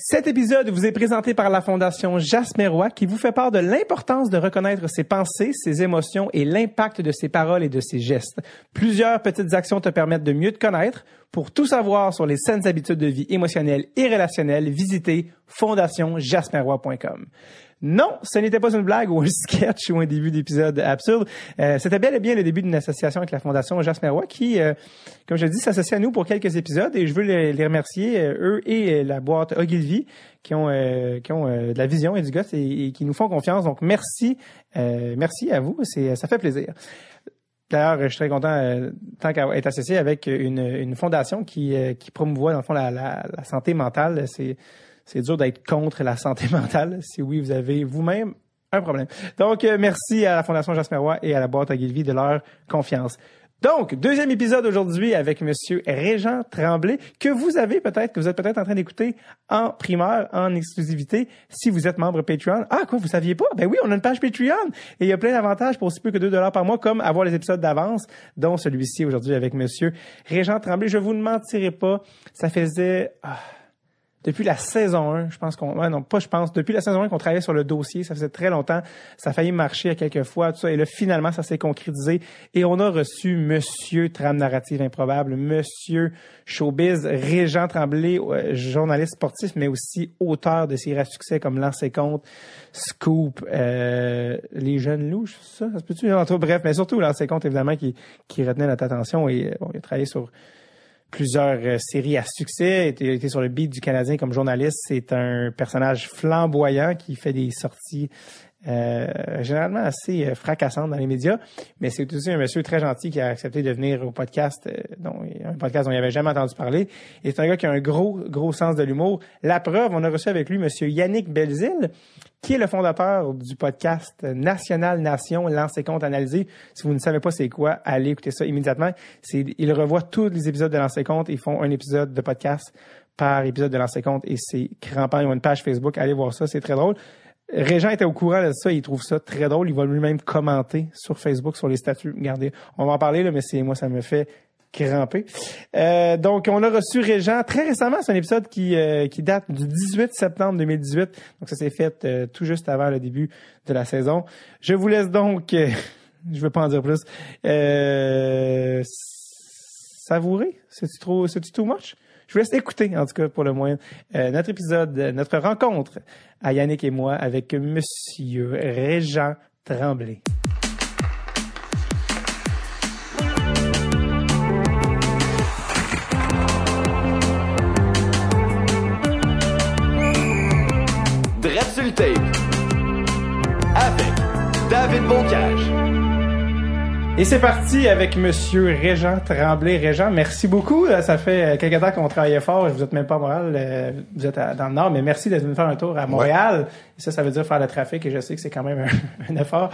Cet épisode vous est présenté par la Fondation Jasmerois qui vous fait part de l'importance de reconnaître ses pensées, ses émotions et l'impact de ses paroles et de ses gestes. Plusieurs petites actions te permettent de mieux te connaître. Pour tout savoir sur les saines habitudes de vie émotionnelles et relationnelles, visitez fondationjasmerois.com. Non, ce n'était pas une blague ou un sketch ou un début d'épisode absurde. Euh, C'était bel et bien le début d'une association avec la Fondation Jasper Roy qui, euh, comme je dis, s'associe à nous pour quelques épisodes et je veux les, les remercier, euh, eux et euh, la boîte Ogilvy, qui ont, euh, qui ont de la vision et du gosse et, qui nous font confiance. Donc, merci, merci à vous. Ça fait plaisir. D'ailleurs, je suis très content euh, tant qu'à être associé avec une, une fondation qui, euh, qui promouvoit, dans le fond, la, la, la santé mentale. C'est c'est dur d'être contre la santé mentale si oui, vous avez vous-même un problème. Donc, euh, merci à la Fondation Jasper Roy et à la boîte à Guilvy de leur confiance. Donc, deuxième épisode aujourd'hui avec Monsieur Régent Tremblay, que vous avez peut-être, que vous êtes peut-être en train d'écouter en primaire, en exclusivité, si vous êtes membre Patreon. Ah, quoi, vous saviez pas? Ben oui, on a une page Patreon. Et il y a plein d'avantages pour aussi peu que 2 dollars par mois, comme avoir les épisodes d'avance, dont celui-ci aujourd'hui avec Monsieur Régent Tremblay. Je vous ne mentirai pas, ça faisait... Ah, depuis la saison 1, je pense qu'on, ouais, non, pas je pense, depuis la saison 1 qu'on travaillait sur le dossier, ça faisait très longtemps, ça a failli marcher à quelques fois, tout ça, et là, finalement, ça s'est concrétisé, et on a reçu Monsieur Trame Narrative Improbable, Monsieur Showbiz, Régent Tremblay, euh, journaliste sportif, mais aussi auteur de séries à succès comme Lancer Compte, Scoop, euh, Les Jeunes Louches, ça, ça se peut-tu? Bref, mais surtout Lancer Compte, évidemment, qui, qui retenait notre attention, et bon, il a travaillé sur plusieurs euh, séries à succès, il était sur le beat du Canadien comme journaliste. C'est un personnage flamboyant qui fait des sorties euh, généralement assez euh, fracassantes dans les médias, mais c'est aussi un monsieur très gentil qui a accepté de venir au podcast, un podcast dont il n'avait jamais entendu parler. Et c'est un gars qui a un gros, gros sens de l'humour. La preuve, on a reçu avec lui monsieur Yannick Belzil, qui est le fondateur du podcast National Nation, Lancer compte analysé. Si vous ne savez pas c'est quoi, allez écouter ça immédiatement. Il revoit tous les épisodes de Lancer compte. Ils font un épisode de podcast par épisode de Lancer compte et c'est crampant. Ils ont une page Facebook. Allez voir ça, c'est très drôle. Régent était au courant de ça, il trouve ça très drôle. Il va lui-même commenter sur Facebook, sur les statuts. Regardez, on va en parler, là, mais c'est moi, ça me fait cramper. Euh, donc, on a reçu Régent très récemment. C'est un épisode qui, euh, qui date du 18 septembre 2018. Donc, ça s'est fait euh, tout juste avant le début de la saison. Je vous laisse donc, euh, je ne veux pas en dire plus, euh, savourer? C'est-tu trop, c'est-tu too much? Je vous laisse écouter, en tout cas, pour le moins, euh, notre épisode, notre rencontre à Yannick et moi avec Monsieur Régent Tremblay. Et c'est parti avec Monsieur Régent Tremblay. Régent, merci beaucoup. Euh, Ça fait quelques temps qu'on travaillait fort. Vous êtes même pas à Montréal, euh, vous êtes à- dans le Nord, mais merci d'être venu faire un tour à Montréal. Et ça, ça veut dire faire le trafic et je sais que c'est quand même un, un effort.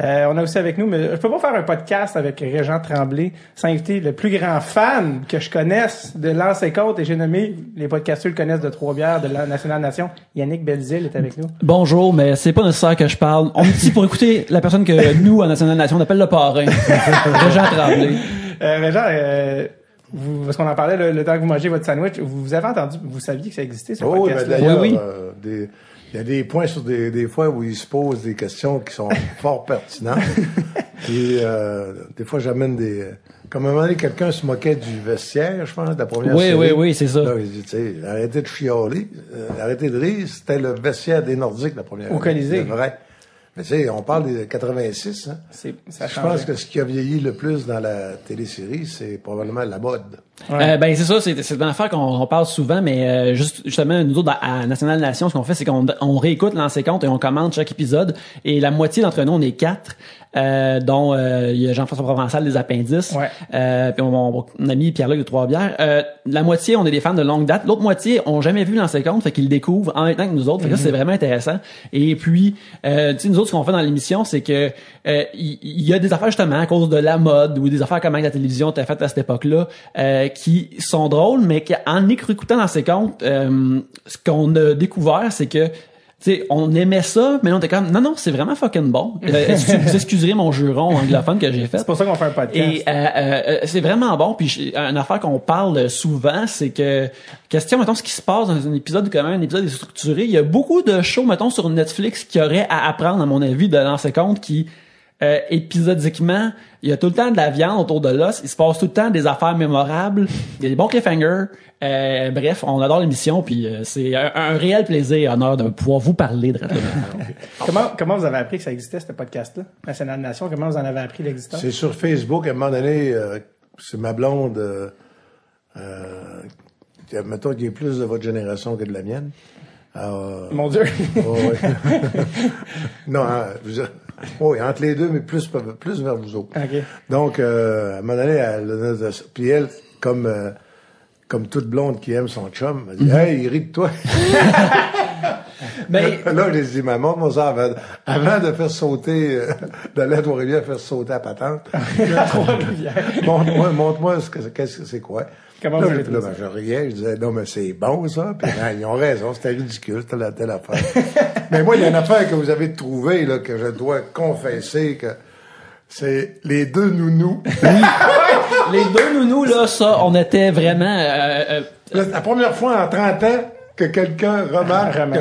Euh, on a aussi avec nous, mais je peux pas faire un podcast avec Régent Tremblay sans inviter le plus grand fan que je connaisse de Lancer Côte et j'ai nommé, les podcasteurs le connaissent de Trois-Bières, de la Nationale Nation. Yannick Belzil est avec nous. Bonjour, mais c'est pas nécessaire que je parle. On est ici pour écouter la personne que nous, à National Nation, on appelle le parrain. Régent Tremblay. Euh, Régent, euh, vous, parce qu'on en parlait le, le temps que vous mangez votre sandwich, vous, vous avez entendu, vous saviez que ça existait, ce Oh, Oui, oui. euh, des- il y a des points sur des, des fois où ils se posent des questions qui sont fort pertinentes. Puis, euh, des fois, j'amène des... Comme à un moment donné, quelqu'un se moquait du vestiaire, je pense, de la première Oui, série. oui, oui, c'est ça. Là, il dit, tu sais, arrêtez de chialer, euh, arrêtez de rire. C'était le vestiaire des Nordiques, la première Au Colisée. C'est vrai. Mais tu sais, on parle des 86, hein. C'est, ça Je pense que ce qui a vieilli le plus dans la télésérie, c'est probablement la mode. Euh, ben c'est ça, c'est c'est une affaire qu'on on parle souvent, mais euh, juste justement nous autres à National Nation, ce qu'on fait, c'est qu'on on réécoute l'ancien compte et on commente chaque épisode. Et la moitié d'entre nous, on est quatre, euh, dont euh, il y a Jean-François Provençal des appendices, Ouais. euh, puis mon, mon ami Pierre-Luc de Trois-Bières. Euh, la moitié, on est des fans de longue date. L'autre moitié, ont jamais vu l'ancien compte, fait qu'ils le découvrent en même temps que nous autres. Fait que ça, c'est vraiment intéressant. Et puis, euh, tu sais, nous autres, ce qu'on fait dans l'émission, c'est que il y, a des affaires justement à cause de la mode ou des affaires comme la télévision t'a fait à cette époque-là euh, qui sont drôles, mais qu'en écoutant dans ces comptes, euh, ce qu'on a découvert, c'est que sais, on aimait ça, mais on était comme, non, non, c'est vraiment fucking bon. Euh, est-ce que vous excuserez mon juron anglophone que j'ai fait? C'est pour ça qu'on fait un podcast. Et euh, euh, euh, c'est vraiment bon. Puis j'ai- une affaire qu'on parle souvent, c'est que question mettons ce qui se passe dans un épisode comment un épisode est structuré. Il y a beaucoup de shows mettons sur Netflix qui auraient à apprendre à mon avis de lancer compte qui euh, épisodiquement, il y a tout le temps de la viande autour de l'os. Il se passe tout le temps des affaires mémorables. Il y a des bons cliffhangers. Euh, bref, on adore l'émission, puis euh, c'est un, un réel plaisir et honneur de pouvoir vous parler de. Comment, comment vous avez appris que ça existait, ce podcast-là? National Nation, comment vous en avez appris l'existence? C'est sur Facebook, à un moment donné, euh, c'est ma blonde, euh, euh, mettons, qui est plus de votre génération que de la mienne. Alors, Mon Dieu. oh, ouais. non, hein, vous- oui, entre les deux, mais plus, plus vers vous autres. OK. Donc, euh, à un moment donné, elle, elle- puis elle, comme, euh, comme toute blonde qui aime son chum, elle dit, hey, il rit de toi. Mais Là, j'ai dit, maman, mon ça, avant, avant de faire sauter, euh, d'aller à Trois-Rivières faire sauter à patente, Trois-Rivières. montre-moi, montre-moi ce que, qu'est-ce que c'est quoi. Comment là, vous là, ben, je riais, je disais, non, mais c'est bon, ça. Puis, ils ont raison, c'était ridicule, telle, telle affaire. mais moi, il y a une affaire que vous avez trouvée, là, que je dois confesser que c'est les deux nounous. les deux nounous, là, ça, on était vraiment... euh, euh, la première fois en 30 ans que quelqu'un remarque Remarque. que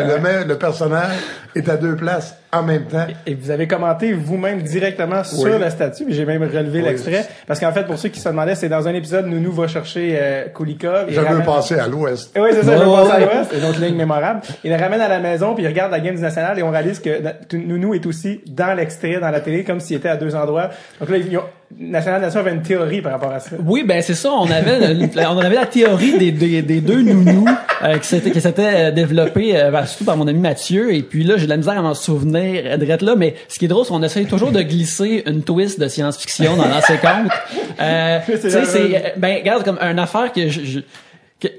le personnage est à deux places en même temps. Et vous avez commenté vous-même directement sur Oui. la statue, puis j'ai même relevé Oui. l'extrait. Parce qu'en fait, pour ceux qui se demandaient, c'est dans un épisode, Nounou va chercher euh, Kulikov. Je veux ramène- passer à l'ouest. Oui, c'est ça, je veux passer à l'ouest. Une autre ligne mémorable. Il le ramène à la maison, puis il regarde la game du national, et on réalise que Nounou est aussi dans l'extrait, dans la télé, comme s'il était à deux endroits. Donc là, ils ont- National Nation avait une théorie par rapport à ça. Oui, ben c'est ça. On avait, on avait la théorie des, des, des deux nounous euh, qui s'était qui s'était euh, développée euh, ben, surtout par mon ami Mathieu. Et puis là, j'ai de la misère à m'en souvenir de là. Mais ce qui est drôle, c'est qu'on essaye toujours de glisser une twist de science-fiction dans l'ancien compte. Euh, tu sais, la- c'est euh, ben regarde comme une affaire que je,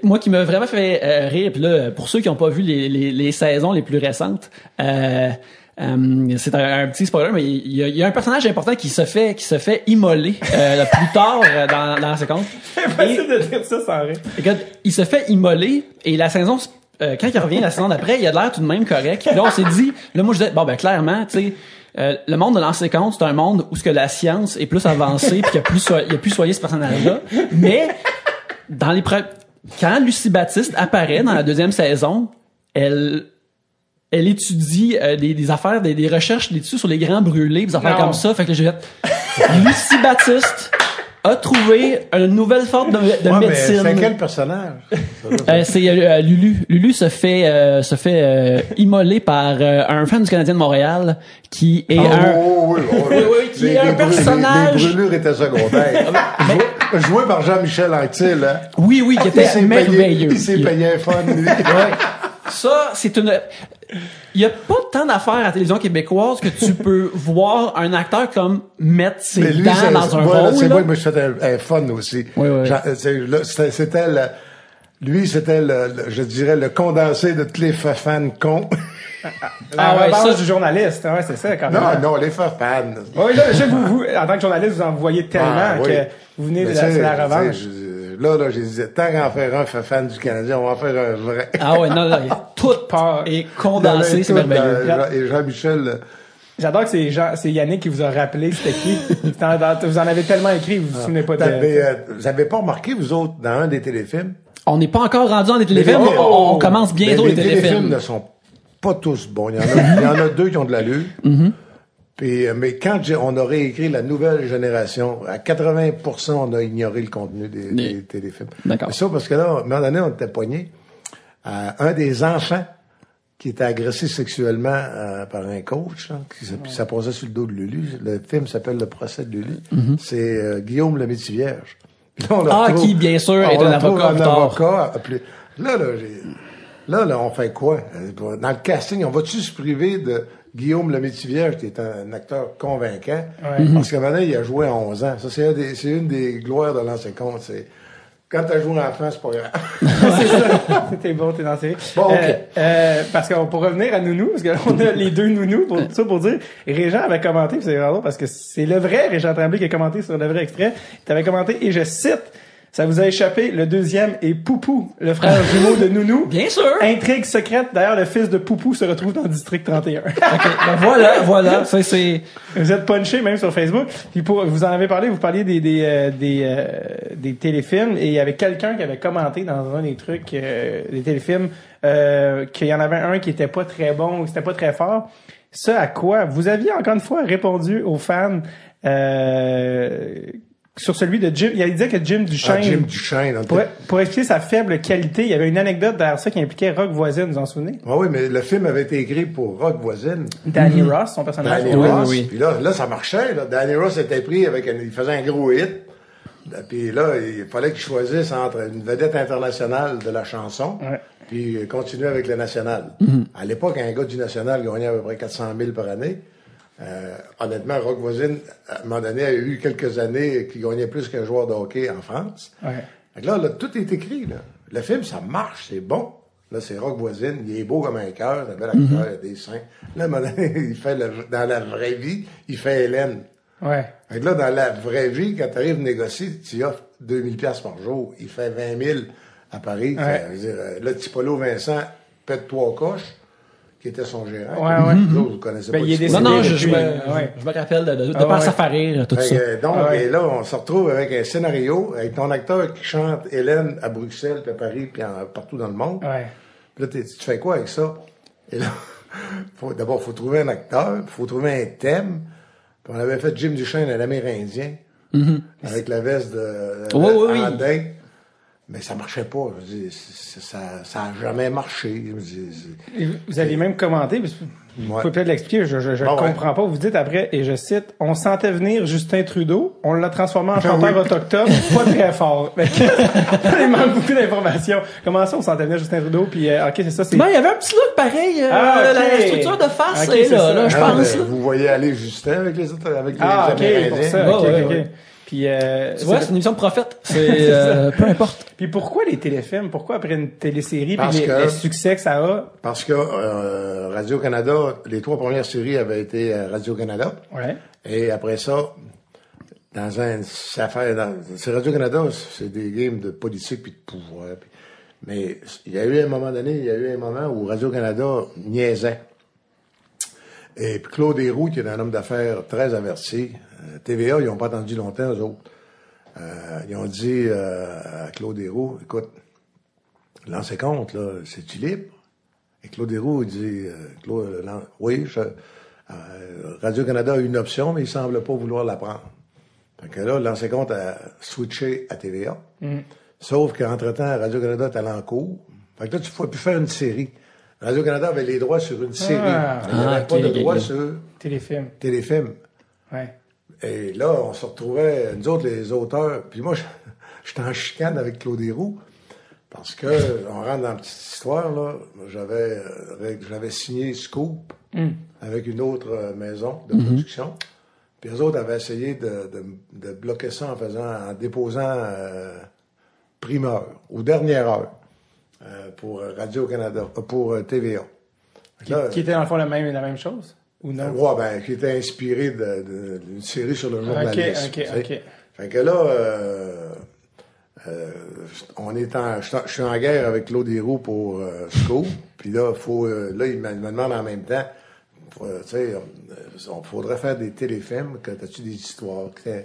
moi qui m'a vraiment fait euh, rire. Puis là, pour ceux qui n'ont pas vu les, les, les saisons les plus récentes. Euh, euh, c'est un, un petit spoiler, mais il y, a, il y a un personnage important qui se fait qui se fait immoler plus tard dans, dans la séquence. Impossible de dire ça sans rire. Écoute, il se fait immoler et la saison euh, quand il revient la saison d'après, il a l'air tout de même correct. Puis là on s'est dit, là moi je disais bon ben clairement, tu sais euh, le monde de l'ancien compte, c'est un monde où ce que la science est plus avancée puis qu'il y a plus so- il y a plus soyé ce personnage-là, mais dans les quand Lucie Baptiste apparaît dans la deuxième saison, elle elle étudie euh, des, des affaires, des, des recherches sur les grands brûlés, des affaires Non. comme ça. Fait que là, j'ai fait, Lucie Baptiste a trouvé une nouvelle forme de, de Ouais, mais médecine. c'est quel personnage? Euh, c'est euh, Lulu. Lulu se fait euh, se fait euh, immoler par euh, un fan du Canadien de Montréal qui est Oh, un oh, oui, oh, oui. Oui, oui, qui est un personnage- Les, les brûlures étaient secondaires. joué, joué par Jean-Michel Anctil, hein? oui oui qui Il était merveilleux. il s'est payé un fun, lui. Ouais. Ça, c'est une. Il y a pas tant d'affaires à la télévision québécoise que tu peux voir un acteur comme mettre ses lui, dents dans un voilà, rôle. C'est moi, moi, je faisais un, un fun aussi. Oui, oui. Euh, C'était lui, c'était le, le- je dirais, le condensé de tous les fans cons. La Ah ouais, ça- du journaliste, ouais, c'est ça, quand même. non, non, les fans. Oui, là, je sais, vous, vous, en tant que journaliste, vous en voyez tellement Ah, oui. que vous venez de la, la revanche. Là, là, j'ai dit, tant qu'en faire un fan du Canadien, on va en faire un vrai. Ah ouais, non, non, il y a tout Part. est condensé, c'est merveilleux. euh, Et Jean-Michel, euh, J'adore que c'est Jean, c'est Yannick qui vous a rappelé c'était qui? Vous en avez tellement écrit, vous vous souvenez pas de... euh, vous avez pas remarqué, vous autres, dans un des téléfilms? On n'est pas encore rendu dans des téléfilms, Mais- mais on, on commence bientôt mais les les téléfilms. ne sont pas tous bons. Il y en a, il y en a deux qui ont de l'allure. Mm-hmm. Puis, euh, mais quand j'ai- on a réécrit la nouvelle génération, à 80% on a ignoré le contenu des, Des- des téléfilms. D'accord. Mais Ça, parce que là, à un moment donné, on était poigné à un des enfants qui était agressé sexuellement euh, par un coach, là, qui, ça passait sur le dos de Lulu. Le film s'appelle Le procès de Lulu. C'est euh, Guillaume le là, on le Mm-hmm. Ah, retrouve- qui, bien sûr, est on un avocat un avocat, appelé- Là, là, j'ai... Là, là, on fait quoi? Euh, Dans le casting, on va-tu se priver de Guillaume le Métivier, qui est un acteur convaincant? Ouais. Parce que maintenant, il a joué à 11 ans. Ça, c'est, un des- c'est une des gloires de l'ancien compte. C'est, quand t'as joué enfant, c'est pas grave. c'est ça. T'es bon, t'es dans série. Bon, ok. Euh, euh, parce qu'on pour revenir à Nounou, parce qu'on a les deux Nounous, pour ça pour dire, Régent avait commenté, c'est vraiment parce que c'est le vrai Régent Tremblay qui a commenté sur le vrai extrait. Il avait commenté, et je cite, Ça vous a échappé. Le deuxième est Poupou, le frère jumeau de Nounou. Bien sûr. Intrigue secrète. D'ailleurs, le fils de Poupou se retrouve dans le district 31. Ok, ben voilà, voilà. Ça, c'est... vous êtes punché même sur Facebook. Puis pour, vous en avez parlé, vous parliez des des euh, des, euh, des téléfilms et il y avait quelqu'un qui avait commenté dans un des trucs euh, des téléfilms euh, qu'il y en avait un qui était pas très bon ou c'était pas très fort. Ça à quoi vous aviez encore une fois répondu aux fans euh, sur celui de Jim. Il disait que Jim Duchesne. Ah, Jim Duchesne. Pour, pour expliquer sa faible qualité, il y avait une anecdote derrière ça qui impliquait Rock Voisine, vous en souvenez? Ah oui, mais le film avait été écrit pour Rock Voisine. Danny Ross, son personnage. Danny Oui, Ross. oui, oui. Puis là, là, ça marchait. Là. Danny Ross était pris avec un, il faisait un gros hit. Puis là, il fallait qu'il choisisse entre une vedette internationale de la chanson, Ouais. puis continuer avec le national. À l'époque, un gars du national gagnait à peu près 400 000 par année. Euh, honnêtement, Rock Voisine, à un moment donné, a eu quelques années qui gagnait plus qu'un joueur de hockey en France. Ouais. Fait là, là, tout est écrit. Là. Le film, ça marche, c'est bon. Là, c'est Rock Voisine, il est beau comme un cœur, un bel acteur, il a des seins. Là, à un moment donné, il fait le- dans la vraie vie, il fait Hélène. Ouais. Fait que là, dans la vraie vie, quand tu arrives négocier, tu offres 2000 pièces par jour. Il fait 20 000 à Paris. Ouais. Veut dire, euh, là, Tipolo Vincent pète trois coches, qui était son gérant. Ouais, ouais. Vous autres, vous connaissez Ben, pas il est. Non, non, je, me, ouais. je me rappelle de, de, de Ah, par ouais. sa rire, tout Fait ça. euh, donc, Ah ouais. et là, on se retrouve avec un scénario, avec ton acteur qui chante Hélène à Bruxelles, puis à Paris, puis en- partout dans le monde. Ouais. Puis là, tu fais quoi avec ça? Et là, faut- d'abord, il faut trouver un acteur, il faut trouver un thème. Puis on avait fait Jim Duchesne, un Amérindien, avec la veste de, de Oui, oui, oui. Mais ça marchait pas. Je dis, c'est- ça, ça a jamais marché. Vous avez même commenté, vous Ouais. pouvez peut-être l'expliquer, je, je, je Ah ouais. comprends pas. Vous dites après, et je cite, on sentait venir Justin Trudeau, on l'a transformé en chanteur oui. autochtone, pas très fort. Il manque beaucoup d'informations. Comment ça, on sentait venir Justin Trudeau, puis euh, ok, c'est ça, c'est... Ben, il y avait un petit look pareil. euh, Ah. La structure de face est c'est là, ça. là, je Ah, pense. vous voyez aller Justin avec les autres, avec Ah, les ok, Amérindiens. pour ça, Ouais, ok, ouais, ok. ouais. Puis, euh, Tu vois, c'est une émission de prophète. C'est, euh, peu importe. puis pourquoi les téléfilms? Pourquoi après une télésérie, puis Parce les, que- les succès que ça a? Parce que euh, Radio-Canada, les trois premières séries avaient été Radio-Canada. Ouais. Et après ça, dans un, ça fait, dans, c'est Radio-Canada, c'est des games de politique puis de pouvoir. puis- mais il y a eu un moment donné, il y a eu un moment où Radio-Canada niaisait. Et puis Claude Héroux, qui est un homme d'affaires très averti, euh, TVA, ils n'ont pas attendu longtemps, eux autres. Euh, ils ont dit euh, à Claude Héroux, écoute, lancez compte, là, c'est-tu libre? Et Claude Héroux il dit, euh, Claude, oui, Radio-Canada a une option, mais il semble pas vouloir la prendre. Fait que là, l'ancien compte a switché à TVA. Sauf qu'entre-temps, Radio-Canada est allé en cours. Fait que là, tu ne pouvais plus faire une série. Radio-Canada avait les droits sur une série. Ah. il n'y avait Ah, pas de droits sur Téléfilm. téléfilm. Ouais. Et là, on se retrouvait, nous autres, les auteurs, puis moi, je- j'étais en chicane avec Claude Héroux, parce que, on rentre dans la petite histoire, là, j'avais, euh, j'avais signé Scoop avec une autre euh, maison de production, puis les autres avaient essayé de, de, de bloquer ça en faisant, en déposant euh, primeur, ou dernière heure, euh, pour Radio-Canada, euh, pour euh, TVA. Qui, là, qui était dans le fond la même, la même chose? Ou non? Ouais, ben, qui était inspiré d'une série sur le journalisme. ok, sais. ok. Fait que là, euh, euh, on est en, je suis en- je suis en guerre avec Claude Héroux pour euh, Scoop. Puis là, faut, euh, là, il me, demande en même temps, euh, tu sais, euh, on faudrait faire des téléfilms, que t'as-tu des histoires, que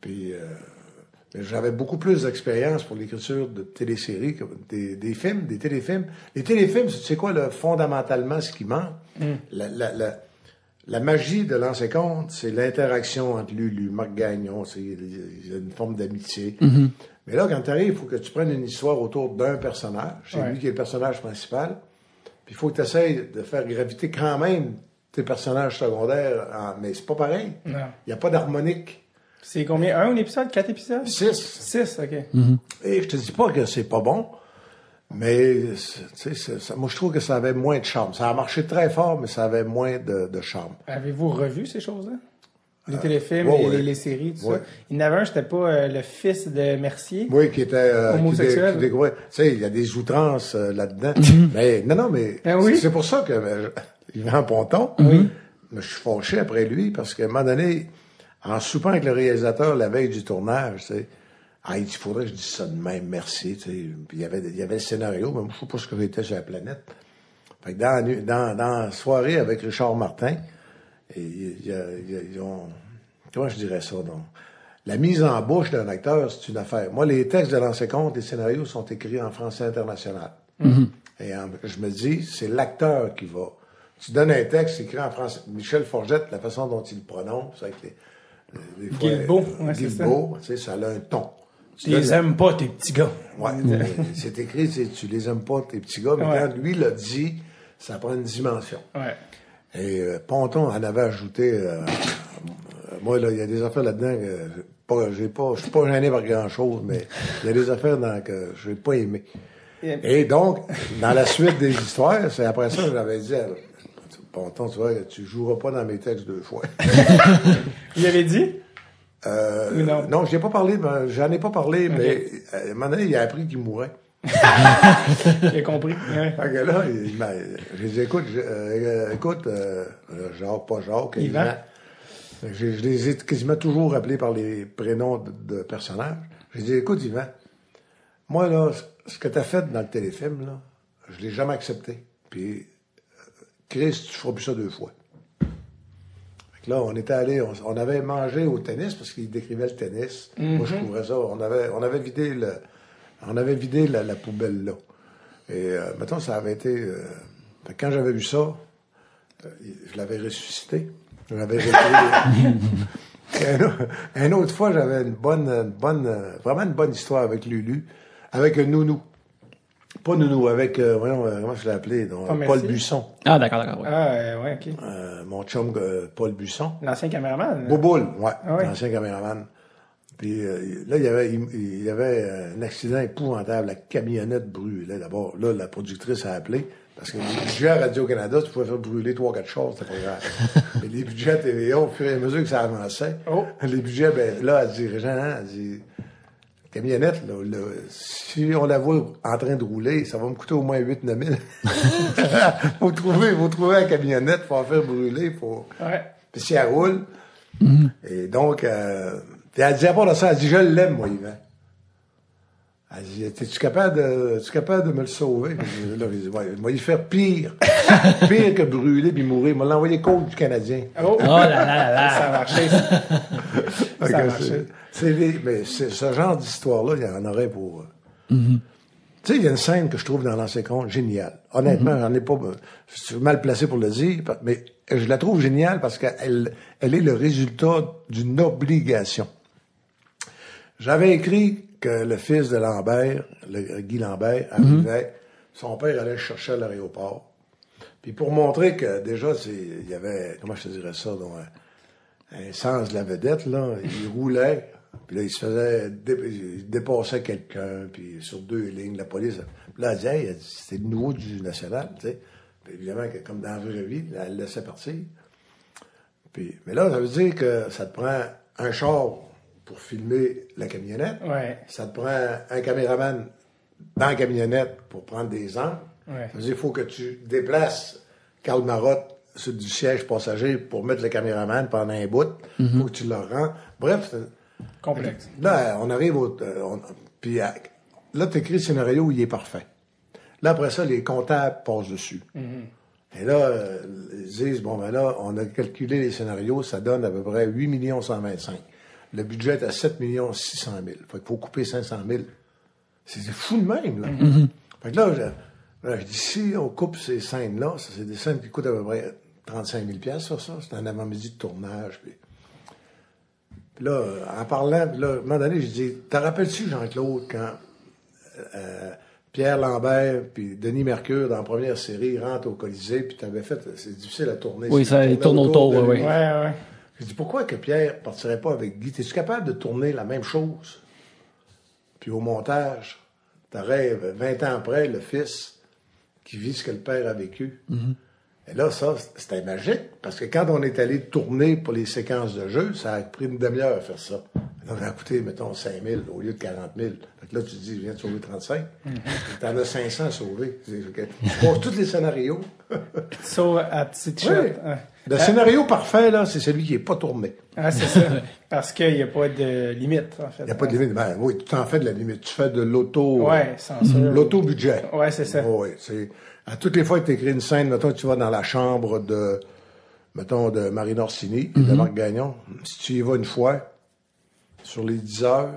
puis euh, j'avais beaucoup plus d'expérience pour l'écriture de téléséries que des, des films, des téléfilms. Les téléfilms, c'est quoi, là, fondamentalement, ce qui manque? La, la, la, la magie de l'ancien compte, c'est l'interaction entre Lulu, Marc Gagnon, c'est une forme d'amitié. Mais là, quand tu arrives, il faut que tu prennes une histoire autour d'un personnage. C'est Ouais. lui qui est le personnage principal. Puis il faut que tu essayes de faire graviter quand même tes personnages secondaires. en- mais c'est pas pareil. Il n'y a pas d'harmonique. C'est combien? Un épisode? Quatre épisodes? Six. Six, ok. Et je te dis pas que c'est pas bon, mais ça- moi je trouve que ça avait moins de charme. Ça a marché très fort, mais ça avait moins de, de charme. Avez-vous revu ces choses-là? Les téléfilms ouais, et ouais. les, les séries, tout Ouais. ça? Il y en avait un, c'était pas euh, le fils de Mercier? Oui, qui était euh, Homosexuel. Tu sais, il y a des outrances euh, là-dedans. mais non, non, mais Ben oui? c'est pour ça que euh, Yvan Ponton, mais je suis fâché après lui parce qu'à un moment donné, en soupant avec le réalisateur la veille du tournage, tu sais, Ah, il dit, faudrait que je dise ça de même, merci. tu sais. Puis il y avait, il y avait le scénario, mais moi, je sais pas ce que j'étais sur la planète. Fait que dans, dans, dans la soirée avec Richard Martin, et y comment je dirais ça, donc? La mise en bouche d'un acteur, c'est une affaire. Moi, les textes de l'ancien compte, les scénarios sont écrits en français international. Et en- je me dis, c'est l'acteur qui va. Tu donnes un texte écrit en français. Michel Forgette, la façon dont il le prononce, avec les, fois, Guilbeault, euh, ouais, c'est ça. Guilbeault, tu sais, ça a un ton. Tu les aimes pas, tes petits gars. Ouais, c'est écrit, tu les aimes pas, tes petits gars, mais Ouais. quand lui l'a dit, ça prend une dimension. Ouais. Et euh, Ponton en avait ajouté. euh, euh, moi, là, il y a des affaires là-dedans que j'ai pas, j'ai pas, je suis pas gêné par grand-chose, mais il y a des affaires dans, que j'ai pas aimé. Et donc, dans la suite des histoires, c'est après ça que j'avais dit, à Ponton, tu vois, tu joueras pas dans mes textes deux fois. Il avait dit? Euh, Ou non? non, j'ai pas parlé, ben, j'en ai pas parlé, mais euh, à un moment donné, il a appris qu'il mourait. J'ai compris. Ouais. Fait que là, il m'a- j'ai dit, écoute, je- euh, écoute, euh, Jacques, pas Jacques, Yvan. Je les ai quasiment toujours appelés par les prénoms de, de personnages. J'ai dit, écoute, Yvan, moi, là, ce- que tu as fait dans le téléfilm, là, je l'ai jamais accepté. Puis, euh, Chris, tu feras plus ça deux fois. Fait que là, on était allé, on, on avait mangé au tennis parce qu'il décrivait le tennis. Moi, je couvrais ça. On avait, on avait vidé le, on avait vidé la, la poubelle là. Et euh, mettons, ça avait été. euh, fait que quand j'avais vu ça, euh, je l'avais ressuscité. Je l'avais réveillé. Et un, autre- fois, j'avais une bonne, une bonne, vraiment une bonne histoire avec Lulu, avec un Nounou. Pas Nounou, avec, euh, voyons, euh, comment je l'ai appelé, donc, Ah. Paul Buisson. Ah, d'accord, d'accord. ouais. Ah, euh, ouais, ok. Euh, mon chum euh, Paul Buisson. L'ancien caméraman. Bouboule, ouais, Ah ouais. l'ancien caméraman. Puis euh, là, il y avait, il, il y avait euh, un accident épouvantable, la camionnette brûlait. D'abord, là, la productrice a appelé, parce que les budgets à Radio-Canada, tu pouvais faire brûler trois, quatre choses, c'était pas grave. Mais les budgets à TVA, au fur et à mesure que ça avançait, Oh. les budgets, ben là, elle dit, Régent, hein, elle dit, camionnette, là, là, si on la voit en train de rouler, ça va me coûter au moins 8-9 000. faut trouver, faut trouver la camionnette, faut la faire brûler, faut... Ouais. Puis si elle roule, et donc, euh, puis elle dit à part de ça, elle dit, je l'aime, moi, Yvan. Elle dit, es-tu capable de, es-tu capable de me le sauver? Puis Là, il dit, ouais, il va y faire pire. pire que brûler puis mourir. Il m'a l'envoyé coach du Canadien. Oh, Oh là là là là. ça a marché. ça. Ça a marché. Les- mais ce genre d'histoire-là, il y en aurait pour. euh, Tu sais, il y a une scène que je trouve dans l'ancien géniale. Honnêtement, j'en ai pas. euh, Je suis mal placé pour le dire, mais je la trouve géniale parce qu'elle elle est le résultat d'une obligation. J'avais écrit que le fils de Lambert, le, Guy Lambert, arrivait, son père allait le chercher à l'aéroport. Puis pour montrer que déjà, il y avait, comment je te dirais ça, donc, un, un sens de la vedette, là, il roulait, puis là, il se faisait, dé- il dépassait quelqu'un, puis sur deux lignes, la police, puis là, elle disait, hey, elle c'était le nouveau du national, tu sais. Puis évidemment, que comme dans la vraie vie, elle le laissait partir. Puis, mais là, ça veut dire que ça te prend un char pour filmer la camionnette. Ouais. Ça te prend un caméraman dans la camionnette pour prendre des angles. Ouais. Ça veut dire qu'il faut que tu déplaces Karl Marotte sur du siège passager pour mettre le caméraman pendant un bout. Il faut que tu le rends. Bref, c'est- Complexe. là, on arrive au... euh, on- puis euh, là, tu écris le scénario, il est parfait. Là, après ça, les comptables passent dessus. Et là, euh, ils disent, bon, ben là, on a calculé les scénarios, ça donne à peu près 8 125 Le budget est à 7 600 000 Fait qu'il faut couper 500 000 C'est c'est fou de même, là. Fait que là, je, là, je dis, si on coupe ces scènes-là, ça, c'est des scènes qui coûtent à peu près 35 000 sur ça. C'est un avant-midi de tournage. Puis, puis là, en parlant, puis là, à un moment donné, je dis, te rappelles-tu, Jean-Claude, quand euh, Pierre Lambert puis Denis Mercure, dans la première série, rentrent au Colisée, puis t'avais fait, c'est difficile à tourner. Oui, ça, tourne autour, de oui. Ouais, ouais. Je dis, pourquoi que Pierre partirait pas avec Guy? Es-tu capable de tourner la même chose? Puis au montage, t'arrives 20 ans après, le fils qui vit ce que le père a vécu. Et là, ça, c'était magique, parce que quand on est allé tourner pour les séquences de jeu, ça a pris une demi-heure à faire ça. Ça va coûter, mettons, 5 000 au lieu de 40 000. Fait que là, tu te dis, je viens de sauver 35. Tu en as 500 à sauver. C'est- fait que Tu poses tous les scénarios. Sauf à petite. Oui. Ouais. Le scénario parfait, là, c'est celui qui n'est pas tourné. Ah, c'est ça. Parce qu'il n'y a pas de limite, en fait. Il n'y a pas de limite. Ben oui, tu t'en fais de la limite. Tu fais de l'auto... Ouais, censure. L'auto-budget. Ouais, c'est ça. Oui, c'est... À toutes les fois que tu écris une scène, mettons que tu vas dans la chambre de... Mettons, de Marine Orsini, de Marc Gagnon. Si tu y vas une fois, sur les 10 heures,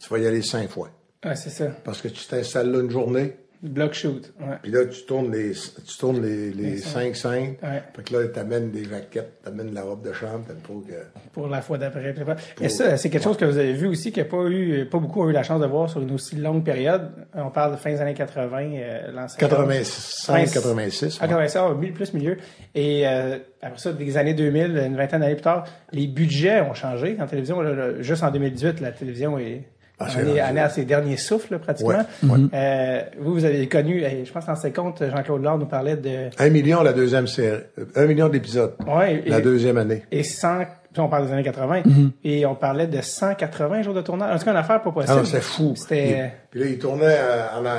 tu vas y aller cinq fois. Ouais, c'est ça. Parce que tu t'installes là une journée, Block shoot. Ouais. puis là, tu tournes les, tu tournes les, les cinq scènes. Ouais. Fait que là, t'amènes des jaquettes, t'amènes la robe de chambre, pour que... Pour la fois d'après. Et ça, c'est quelque chose que vous avez vu aussi, que pas eu, pas beaucoup ont eu la chance de voir sur une aussi longue période? On parle de fin des années 80, euh, l'ancien. 85, 86. Ah, 85, ah, mille- plus milieu. Et euh, après ça, des années 2000, une vingtaine d'années plus tard, les budgets ont changé en télévision. Juste en 2018, la télévision est Ah, on c'est est à ses derniers souffles, là, pratiquement. Ouais, ouais. Euh, vous, vous avez connu, je pense dans ses comptes, Jean-Claude Lard nous parlait de... Un million la deuxième série. Un million d'épisodes. Ouais, La deuxième année. et 100, puis on parle des années 80, Mm-hmm. et on parlait de 180 jours de tournage. En tout cas, une affaire pas possible. Ah non, c'était fou. C'était... Il- Puis là, il tournait euh, en, ang-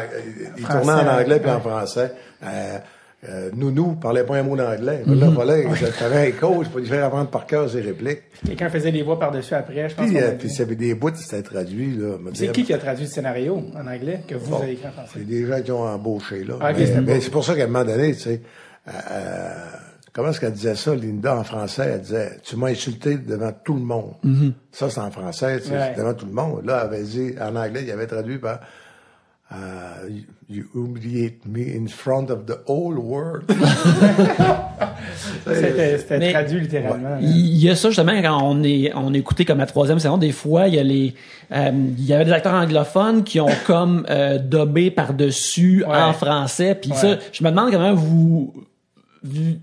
il Français, tournait en anglais puis en français. Euh, euh, Nounou parlait pas un mot d'anglais. Là, voilà, t'avais un coach pour lui faire apprendre par cœur ses répliques. Quelqu'un faisait des voix par-dessus après, je pense. Puis, euh, puis avait des bouts, c'était traduit. Là, me C'est qui qui a traduit le scénario en anglais que vous Bon, avez écrit en français? C'est des gens qui ont embauché, là. Ah, mais c'était c'est pour ça qu'à un moment donné, tu sais, euh, comment est-ce qu'elle disait ça, Linda, en français? Elle disait, tu m'as insulté devant tout le monde. Ça, c'est en français, tu sais, Ouais. devant tout le monde. Là, elle avait dit, en anglais, il avait traduit par, euh, you- you humiliate me in front of the whole world. C'était traduit littéralement. Il y a ça justement quand on est on écoutait comme la troisième saison des fois il y a les euh, il y avait des acteurs anglophones qui ont comme euh, dobé par dessus Ouais. en français puis ça je me demande comment vous, vous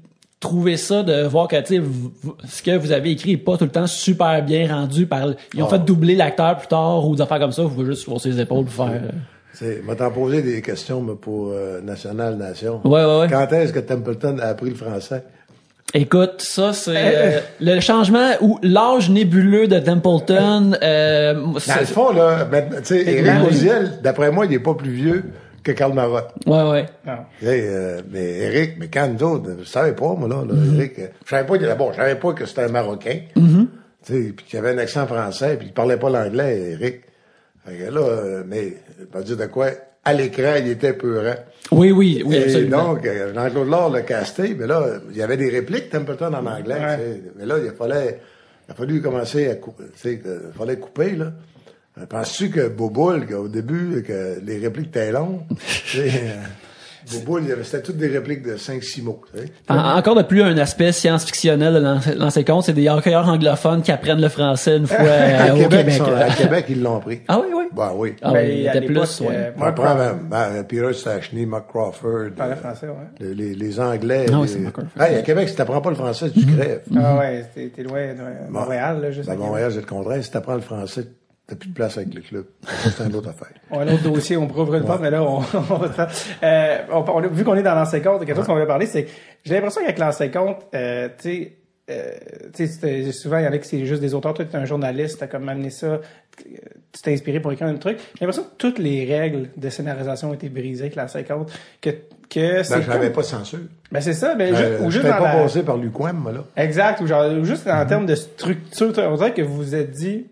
trouvez ça de voir que ce que vous avez écrit est pas tout le temps super bien rendu par ils ont Ah. fait doubler l'acteur plus tard ou des affaires comme ça vous pouvez juste sur ses épaules pour faire euh, m'a t'en posé des questions, moi, pour euh, National Nation. Ouais, ouais, ouais. Quand est-ce que Templeton a appris le français? Écoute, ça c'est euh, le changement ou l'âge nébuleux de Templeton. Euh, Dans le fond, là, maintenant, tu sais, Éric. Oziel, d'après moi, il est pas plus vieux que Karl Marotte. ouais, ouais. Non. Hey, euh, mais Eric, mais quand nous autres, je savais pas, moi, là, là Eric, euh, je savais pas, qu'il- bon, je savais pas que c'était un Marocain. Tu sais, puis qu'il avait un accent français, puis il parlait pas l'anglais, Eric. Là, euh, mais, pas dire de quoi, à l'écran, il était peurant. Oui, oui, oui, Et absolument. donc, euh, Jean-Claude Laure l'a casté, mais là, il y avait des répliques Templeton en anglais, Ouais. tu sais. Mais là, il fallait, il a fallu commencer à couper, tu sais, que- il fallait couper, là. Euh, Penses-tu que Boboul, qu'au début, que les répliques étaient longues? Euh, y avait- c'était toutes des répliques de 5-6 mots. En- encore de plus, un aspect science-fictionnel de compte, c'est des hockeyeurs anglophones qui apprennent le français une fois euh, à, au Québec, Québec. ils sont- à Québec, ils l'ont pris. Ah oui, oui. Bah oui. Ah Ben, oui, il à était plus, ouais. euh, On Mark prend Crawford ben, ben, Peter Stachny, Mark Crawford, parlait euh, français, ouais. les, les, les Anglais. Ah oui, c'est Mark Crawford. Hey, à Québec, si t'apprends pas le français, tu crèves. Ah ouais, t'es t'es loin de Montréal, là, juste Ben, à Québec. Montréal, c'est le contraire. Si t'apprends le français, t'as plus de place avec le club. C'est une autre affaire. On a un autre dossier, on pourra ouvrir une porte, mais là, on, on. Euh, on, vu qu'on est dans l'ancien compte, quelque chose qu'on va parler, c'est j'ai l'impression qu'avec l'ancien compte, euh, tu sais, euh, tu sais, c'était- souvent, il y en a qui c'est juste des auteurs. Toi, tu es un journaliste, tu as comme amené ça, tu t'es inspiré pour écrire un truc. J'ai l'impression que toutes les règles de scénarisation ont été brisées avec l'ancien compte. Que, que c'est Ben, j'avais comme- pas de censure. Ben, c'est ça, ben, Euh, ou juste dans pas la... passé par l'UQAM, là. Exact, ou genre, ou juste en Mhm. termes de structure, on dirait que vous vous êtes dit,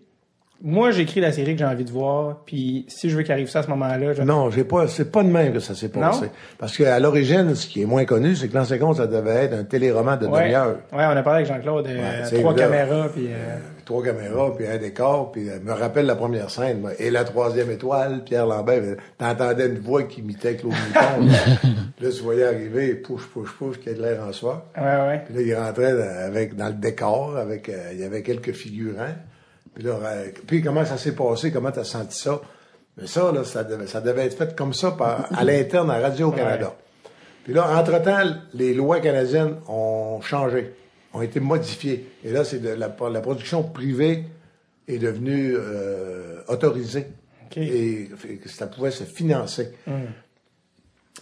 moi, j'écris la série que j'ai envie de voir, puis si je veux qu'il arrive ça à ce moment-là, je... Non, j'ai pas, c'est pas de même que ça s'est passé. Non? Parce qu'à l'origine, ce qui est moins connu, c'est que l'ancien compte, ça devait être un téléroman de Ouais, demi-heure. ouais, on a parlé avec Jean-Claude, euh, Ouais, trois là. caméras, puis... euh, Trois caméras, puis un décor, puis euh, me rappelle la première scène, moi. Et la troisième étoile, Pierre Lambert, euh, t'entendais une voix qui imitait Claude Mouton. là, tu voyais arriver, push, push, push, qui a de l'air en soi. ouais, ouais. Puis là, il rentrait dans- avec, dans le décor, avec, euh, il y avait quelques figurants. Puis là, euh, puis comment ça s'est passé, comment t'as senti ça? Mais ça, là, ça devait, ça devait être fait comme ça par, à l'interne à Radio-Canada. Puis là, entre-temps, les lois canadiennes ont changé, ont été modifiées. Et là, c'est de la, la production privée est devenue euh, autorisée. Et que ça pouvait se financer.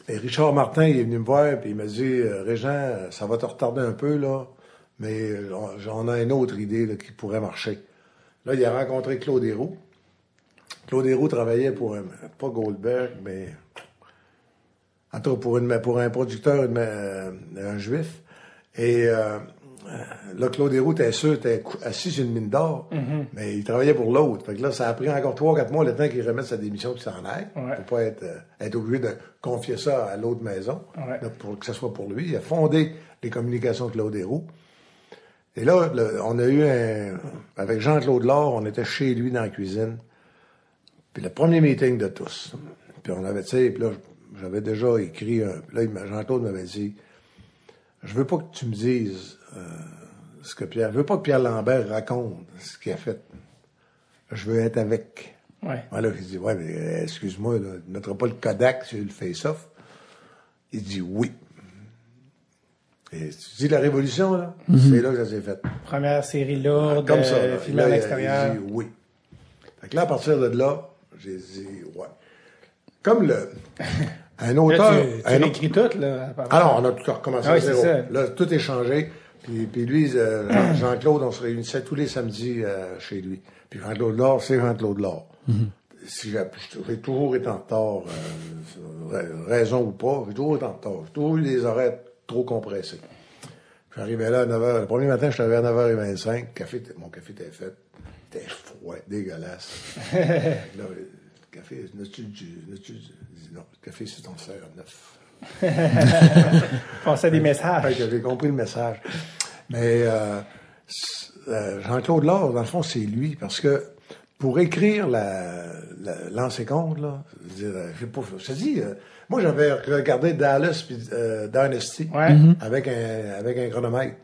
Et Richard Martin, il est venu me voir, puis il m'a dit, euh, Régent, ça va te retarder un peu, là, mais on, on a une autre idée là, qui pourrait marcher. Là, il a rencontré Claude Héroux. Claude Héroux travaillait pour un, pas Goldberg, mais en tout cas pour, une, pour un producteur, une- euh, un juif. Et euh, là, Claude Héroux était sûr, était assis sur une mine d'or, mais il travaillait pour l'autre. Fait que là, ça a pris encore trois, quatre mois le temps qu'il remette sa démission qu'il s'en aille, Ouais. pour pas être, euh, être obligé de confier ça à l'autre maison, Ouais. là, pour que ce soit pour lui. Il a fondé les communications de Claude Héroux. Et là, le- on a eu un. Avec Jean-Claude Laure, on était chez lui dans la cuisine. Puis le premier meeting de tous. Puis on avait, tu sais, puis là, j'avais déjà écrit. un- puis là, Jean-Claude m'avait dit Je veux pas que tu me dises euh, ce que Pierre. Je veux pas que Pierre Lambert raconte ce qu'il a fait. Je veux être avec. Ouais. Voilà, j'ai dit Ouais, mais euh, excuse-moi, ne mettra pas le Kodak sur le face-off. Il dit oui. Et tu dis la révolution, là, c'est là que ça s'est fait. Première série lourde, Comme ça. là. filmée Là, à l'extérieur. il dit oui. Fait que là, à partir de là, j'ai dit ouais. Comme le. Un auteur. Là, tu, tu un l'écris tout, là. alors, on a tout recommencé Ah à oui, c'est zéro. Là, tout est changé. Puis, puis lui, euh, Jean- Jean-Claude, on se réunissait tous les samedis euh, chez lui. Puis Jean-Claude Laure, c'est Jean-Claude Laure. Mm-hmm. Si j'ai toujours été en retard, euh, ra- raison ou pas, j'ai toujours été en retard. J'ai toujours eu des horaires trop compressés. J'arrivais là à 9h. Le premier matin, je suis arrivé à 9h25. Café, mon café était fait. Il était froid, dégueulasse. là, le café, n'as-tu du. non, le café, c'est ton à neuf. Passait des messages. j'ai compris le message. Mais euh, euh, Jean-Claude Laure, dans le fond, c'est lui, parce que pour écrire la, la, là, je veux dire, pas, je te dis, euh, moi j'avais regardé Dallas puis euh, Dynasty Ouais. avec un avec un chronomètre.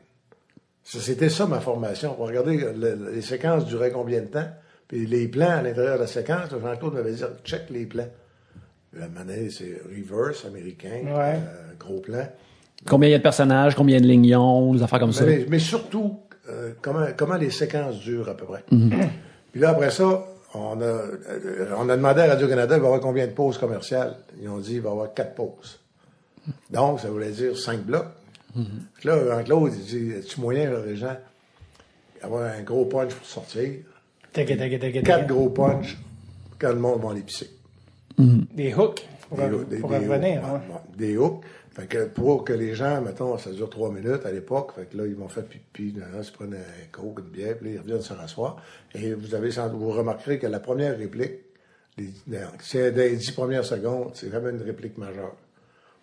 Ça, C'était ça ma formation. Pour regarder le- les séquences duraient combien de temps, puis les plans à l'intérieur de la séquence, Jean-Claude m'avait dit check les plans. La manette, c'est reverse américain, Ouais. euh, gros plan. Combien il y a de personnages, combien il y a de lignons, des affaires comme ça. Mais, mais surtout, euh, comment, comment les séquences durent à peu près. Mhm. Puis là, après ça, on a, euh, on a demandé à Radio-Canada, il va y avoir combien de pauses commerciales? Ils ont dit, il va y avoir quatre pauses. Donc, ça voulait dire cinq blocs. Mhm. Puis là, Jean-Claude, il dit, es-tu moyen, là, les gens, avoir un gros punch pour sortir? Tac, tac, tac, Quatre gros punch quand le monde va les pisser. Des hooks pour, Des, pour des revenir. hooks, ouais, des hooks. Fait que pour que les gens, mettons, ça dure trois minutes à l'époque, fait que là, ils vont faire pipi, là, ils se prennent un coke, une bière, puis là, ils reviennent se rasseoir. Et vous avez sans- vous remarquerez que la première réplique, les, c'est les dix premières secondes, c'est vraiment une réplique majeure.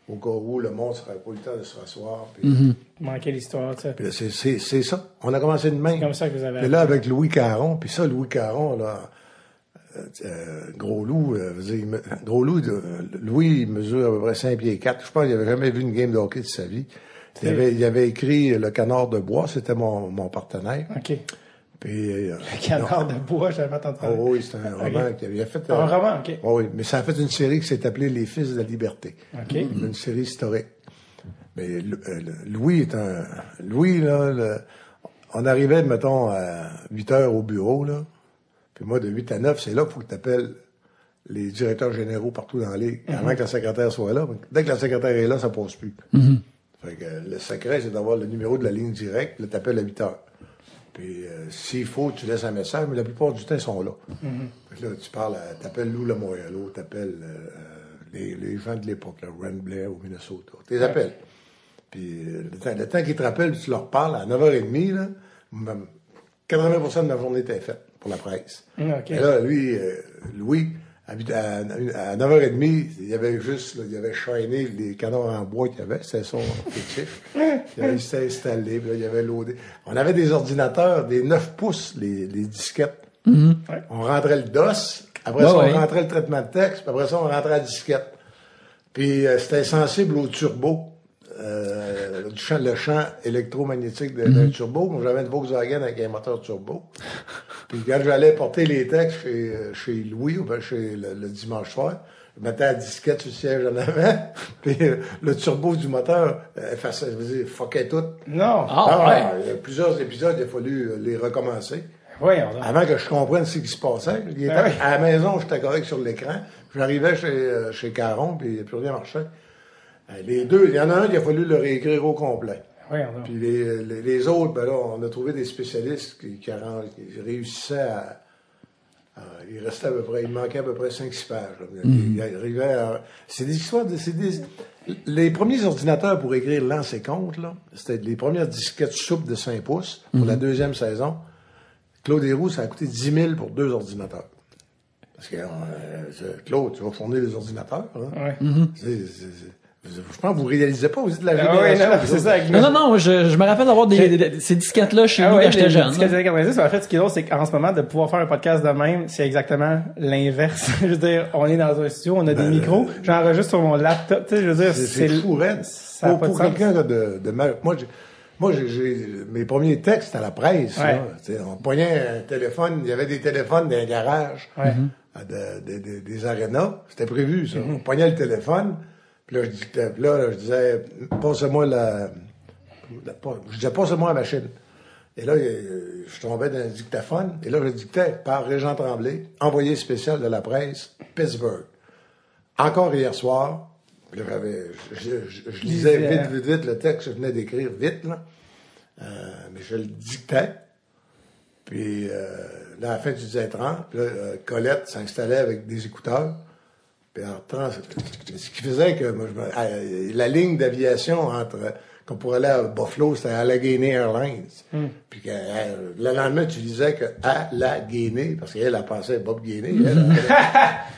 Au cas où le monde sera pas eu le temps de se rasseoir. Puis, Mm-hmm. Manquait l'histoire, tu sais. c'est, ça. On a commencé de même. comme ça que vous avez Puis là, avec Louis Caron, puis ça, Louis Caron, là, euh, euh, Gros Loup, euh, dire, Gros Loup, de- Louis, il mesure à peu près 5 pieds 4. Je pense qu'il n'avait jamais vu une game de hockey de sa vie. Il avait, il avait écrit Le Canard de bois, c'était mon, mon partenaire. OK. Puis, euh, Canard de bois, j'avais entendu oh, parler. oui, c'était un roman qu'il avait fait. Un euh, roman, OK. oh, oui, mais ça a fait une série qui s'est appelée Les Fils de la Liberté. OK. Une série historique. Mais Lou- euh, le- Louis est un. Louis, là, le- on arrivait, mettons, à 8 heures au bureau, là. Puis moi, de 8 à 9, c'est là qu'il faut que tu appelles les directeurs généraux partout dans la ligue, avant que la secrétaire soit là. Dès que la secrétaire est là, ça passe plus. Fait que euh, le secret, c'est d'avoir le numéro de la ligne directe, là, t'appelles à 8 heures. Puis euh, s'il faut, tu laisses un message, mais la plupart du temps, ils sont là. Fait que là, tu parles, à- t'appelles Lou Lamoyello, t'appelles euh, les, les gens de l'époque, Ren Blair au Minnesota. Tu les appelles. Puis euh, le temps, le temps qu'ils te rappellent, tu leur parles à 9h30, là, même 80% de ma journée était faite pour la presse. Mm. Et là, lui, euh, Louis, à, huit- à, à 9h30, il y avait juste, là, il avait shiné les canards en bois qu'il y avait, c'était son fétiche. il avait s'était installé, puis là, il avait loadé. On avait des ordinateurs, des 9 pouces, les, les disquettes. On rentrait le DOS, après Ouais, ça, ouais. on rentrait le traitement de texte, puis après ça, on rentrait la disquette. Puis euh, c'était sensible au turbo, euh, du champ- le champ électromagnétique d'un turbo. Moi, j'avais une Volkswagen avec un moteur turbo. Puis quand j'allais porter les textes chez, euh, chez Louis, ou bien chez le, le dimanche soir, je mettais la disquette sur le siège en avant, puis euh, le turbo du moteur euh, effaçait, je veux dire, fuckait tout. Non. Ah, ouais. il y a plusieurs épisodes, il a fallu les recommencer. Voyons donc. Avant que je comprenne ce qui se passait. Il était- Ben oui. À la maison, j'étais correct sur l'écran. J'arrivais chez, euh, chez Caron, puis plus rien marchait. Les deux, il y en a un qui a fallu le réécrire au complet. Ouais, on a- Puis les, les, les autres, ben là, on a trouvé des spécialistes qui, qui, arran- qui réussissaient à, à- Il restait à peu près, il manquait à peu près 5-6 pages. à- C'est des histoires de. c'est des- les premiers ordinateurs pour écrire lance et compte, là, c'était les premières disquettes souples de 5 pouces pour la deuxième saison. Claude Héroux, ça a coûté 10 000 pour deux ordinateurs. Parce que euh, Claude, tu vas fournir les ordinateurs. Hein? Ouais. C'est- je pense que vous réalisez pas, vous êtes de la Ah ouais, génération. non, non, vous c'est autres. ça. avec Non, nous. non, non, je, je me rappelle d'avoir des, des- des- ces disquettes-là chez Ah nous ouais, quand j'étais les jeune. disquettes là. des années 90, en fait, ce qui est drôle, c'est qu'en ce moment, de pouvoir faire un podcast de même, c'est exactement l'inverse. je veux dire, on est dans un studio, on a des micros, j'enregistre sur mon laptop, tu sais, je veux dire, C'est c'est fou, raide. ça a Pour, quelqu'un de, de ma- Moi, j'ai, moi j'ai, mes premiers textes à la presse. Ouais. là. On poignait un téléphone, il y avait des téléphones dans les garages, Ouais. à de- de- de- des arénas. C'était prévu, ça. Mm-hmm. On poignait le téléphone, puis là, je, dictais- puis là, je disais, passe-moi la... Je disais, passe-moi la machine. Et là, je tombais dans un dictaphone, et là, je dictais par Régent Tremblay, envoyé spécial de la presse, Pittsburgh. Encore hier soir, puis là, je, je- je lisais vite, vite, vite le texte que je venais d'écrire, vite, là. Euh, mais je le dictais. Puis, euh, là, à la fin du 10h30, puis là, euh, Colette s'installait avec des écouteurs. Ce qui faisait que moi, je me- euh, la ligne d'aviation entre qu'on pourrait aller à Buffalo, c'était Allegheny Airlines. Puis que, euh, le lendemain, tu disais que Allegheny, parce qu'elle a pensé à Bob Gainey. elle, elle-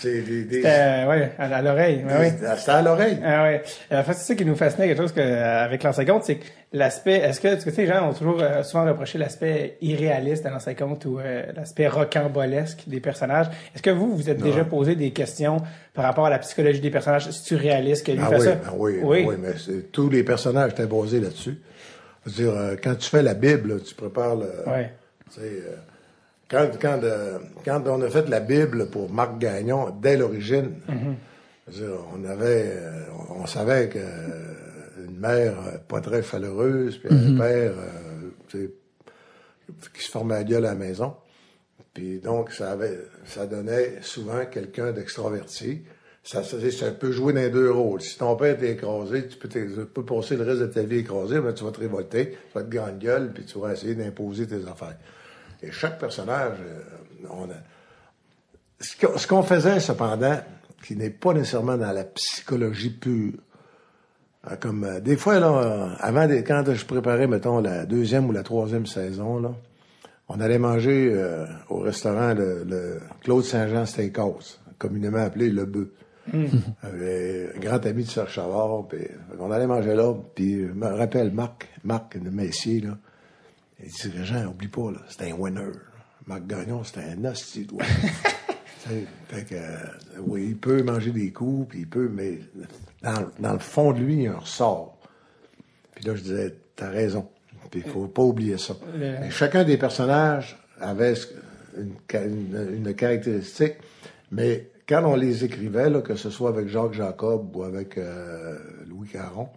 c'est des, des- Euh, ouais, à, à l'oreille. ouais, ouais. C'était à l'oreille. Ah ouais. Euh, En fait, c'est ça qui nous fascinait quelque chose que, euh, avec l'ancien compte, c'est que l'aspect, est-ce que, tu sais, les gens ont toujours euh, souvent reproché l'aspect irréaliste de l'ancien compte ou euh, l'aspect rocambolesque des personnages. Est-ce que vous, vous êtes déjà posé des questions par rapport à la psychologie des personnages? C'est-tu réaliste que lui Ah fait oui, ça? ben oui, oui. oui, mais tous les personnages étaient basés là-dessus. Je veux dire, quand tu fais la Bible, tu prépares le. Ouais. Quand, quand, euh, quand on a fait la Bible pour Marc Gagnon, dès l'origine, dire, on avait, euh, on savait que euh, une mère pas très chaleureuse, puis un père tu sais, qui se formait la gueule à la maison. Puis donc, ça avait, ça donnait souvent quelqu'un d'extraverti. Ça, ça, ça peut jouer dans les deux rôles. Si ton père t'est écrasé, tu peux, tu peux passer le reste de ta vie écrasé, mais tu vas te révolter, tu vas te grande gueule, puis tu vas essayer d'imposer tes affaires. Et chaque personnage, euh, on a... Ce qu'on faisait, cependant, qui n'est pas nécessairement dans la psychologie pure, euh, comme euh, des fois, là, avant, des, quand je préparais, mettons, la deuxième ou la troisième saison, là, on allait manger euh, au restaurant le, le Claude Saint-Jean Steakhouse, communément appelé Le Bœuf. Un grand ami de Serge Chavard, puis on allait manger là, puis je me rappelle Marc, Marc le Messier, là, il dit, Régent, oublie pas, là, c'était un winner. Marc Gagnon, c'était un sais, fait que, euh, oui, il peut manger des coups, puis il peut, mais dans, dans le fond de lui, il y a un ressort. Puis là, je disais, t'as raison. Puis il faut pas oublier ça. Le- chacun des personnages avait une, une- une caractéristique, mais quand on les écrivait, là, que ce soit avec Jacques Jacob ou avec euh, Louis Caron,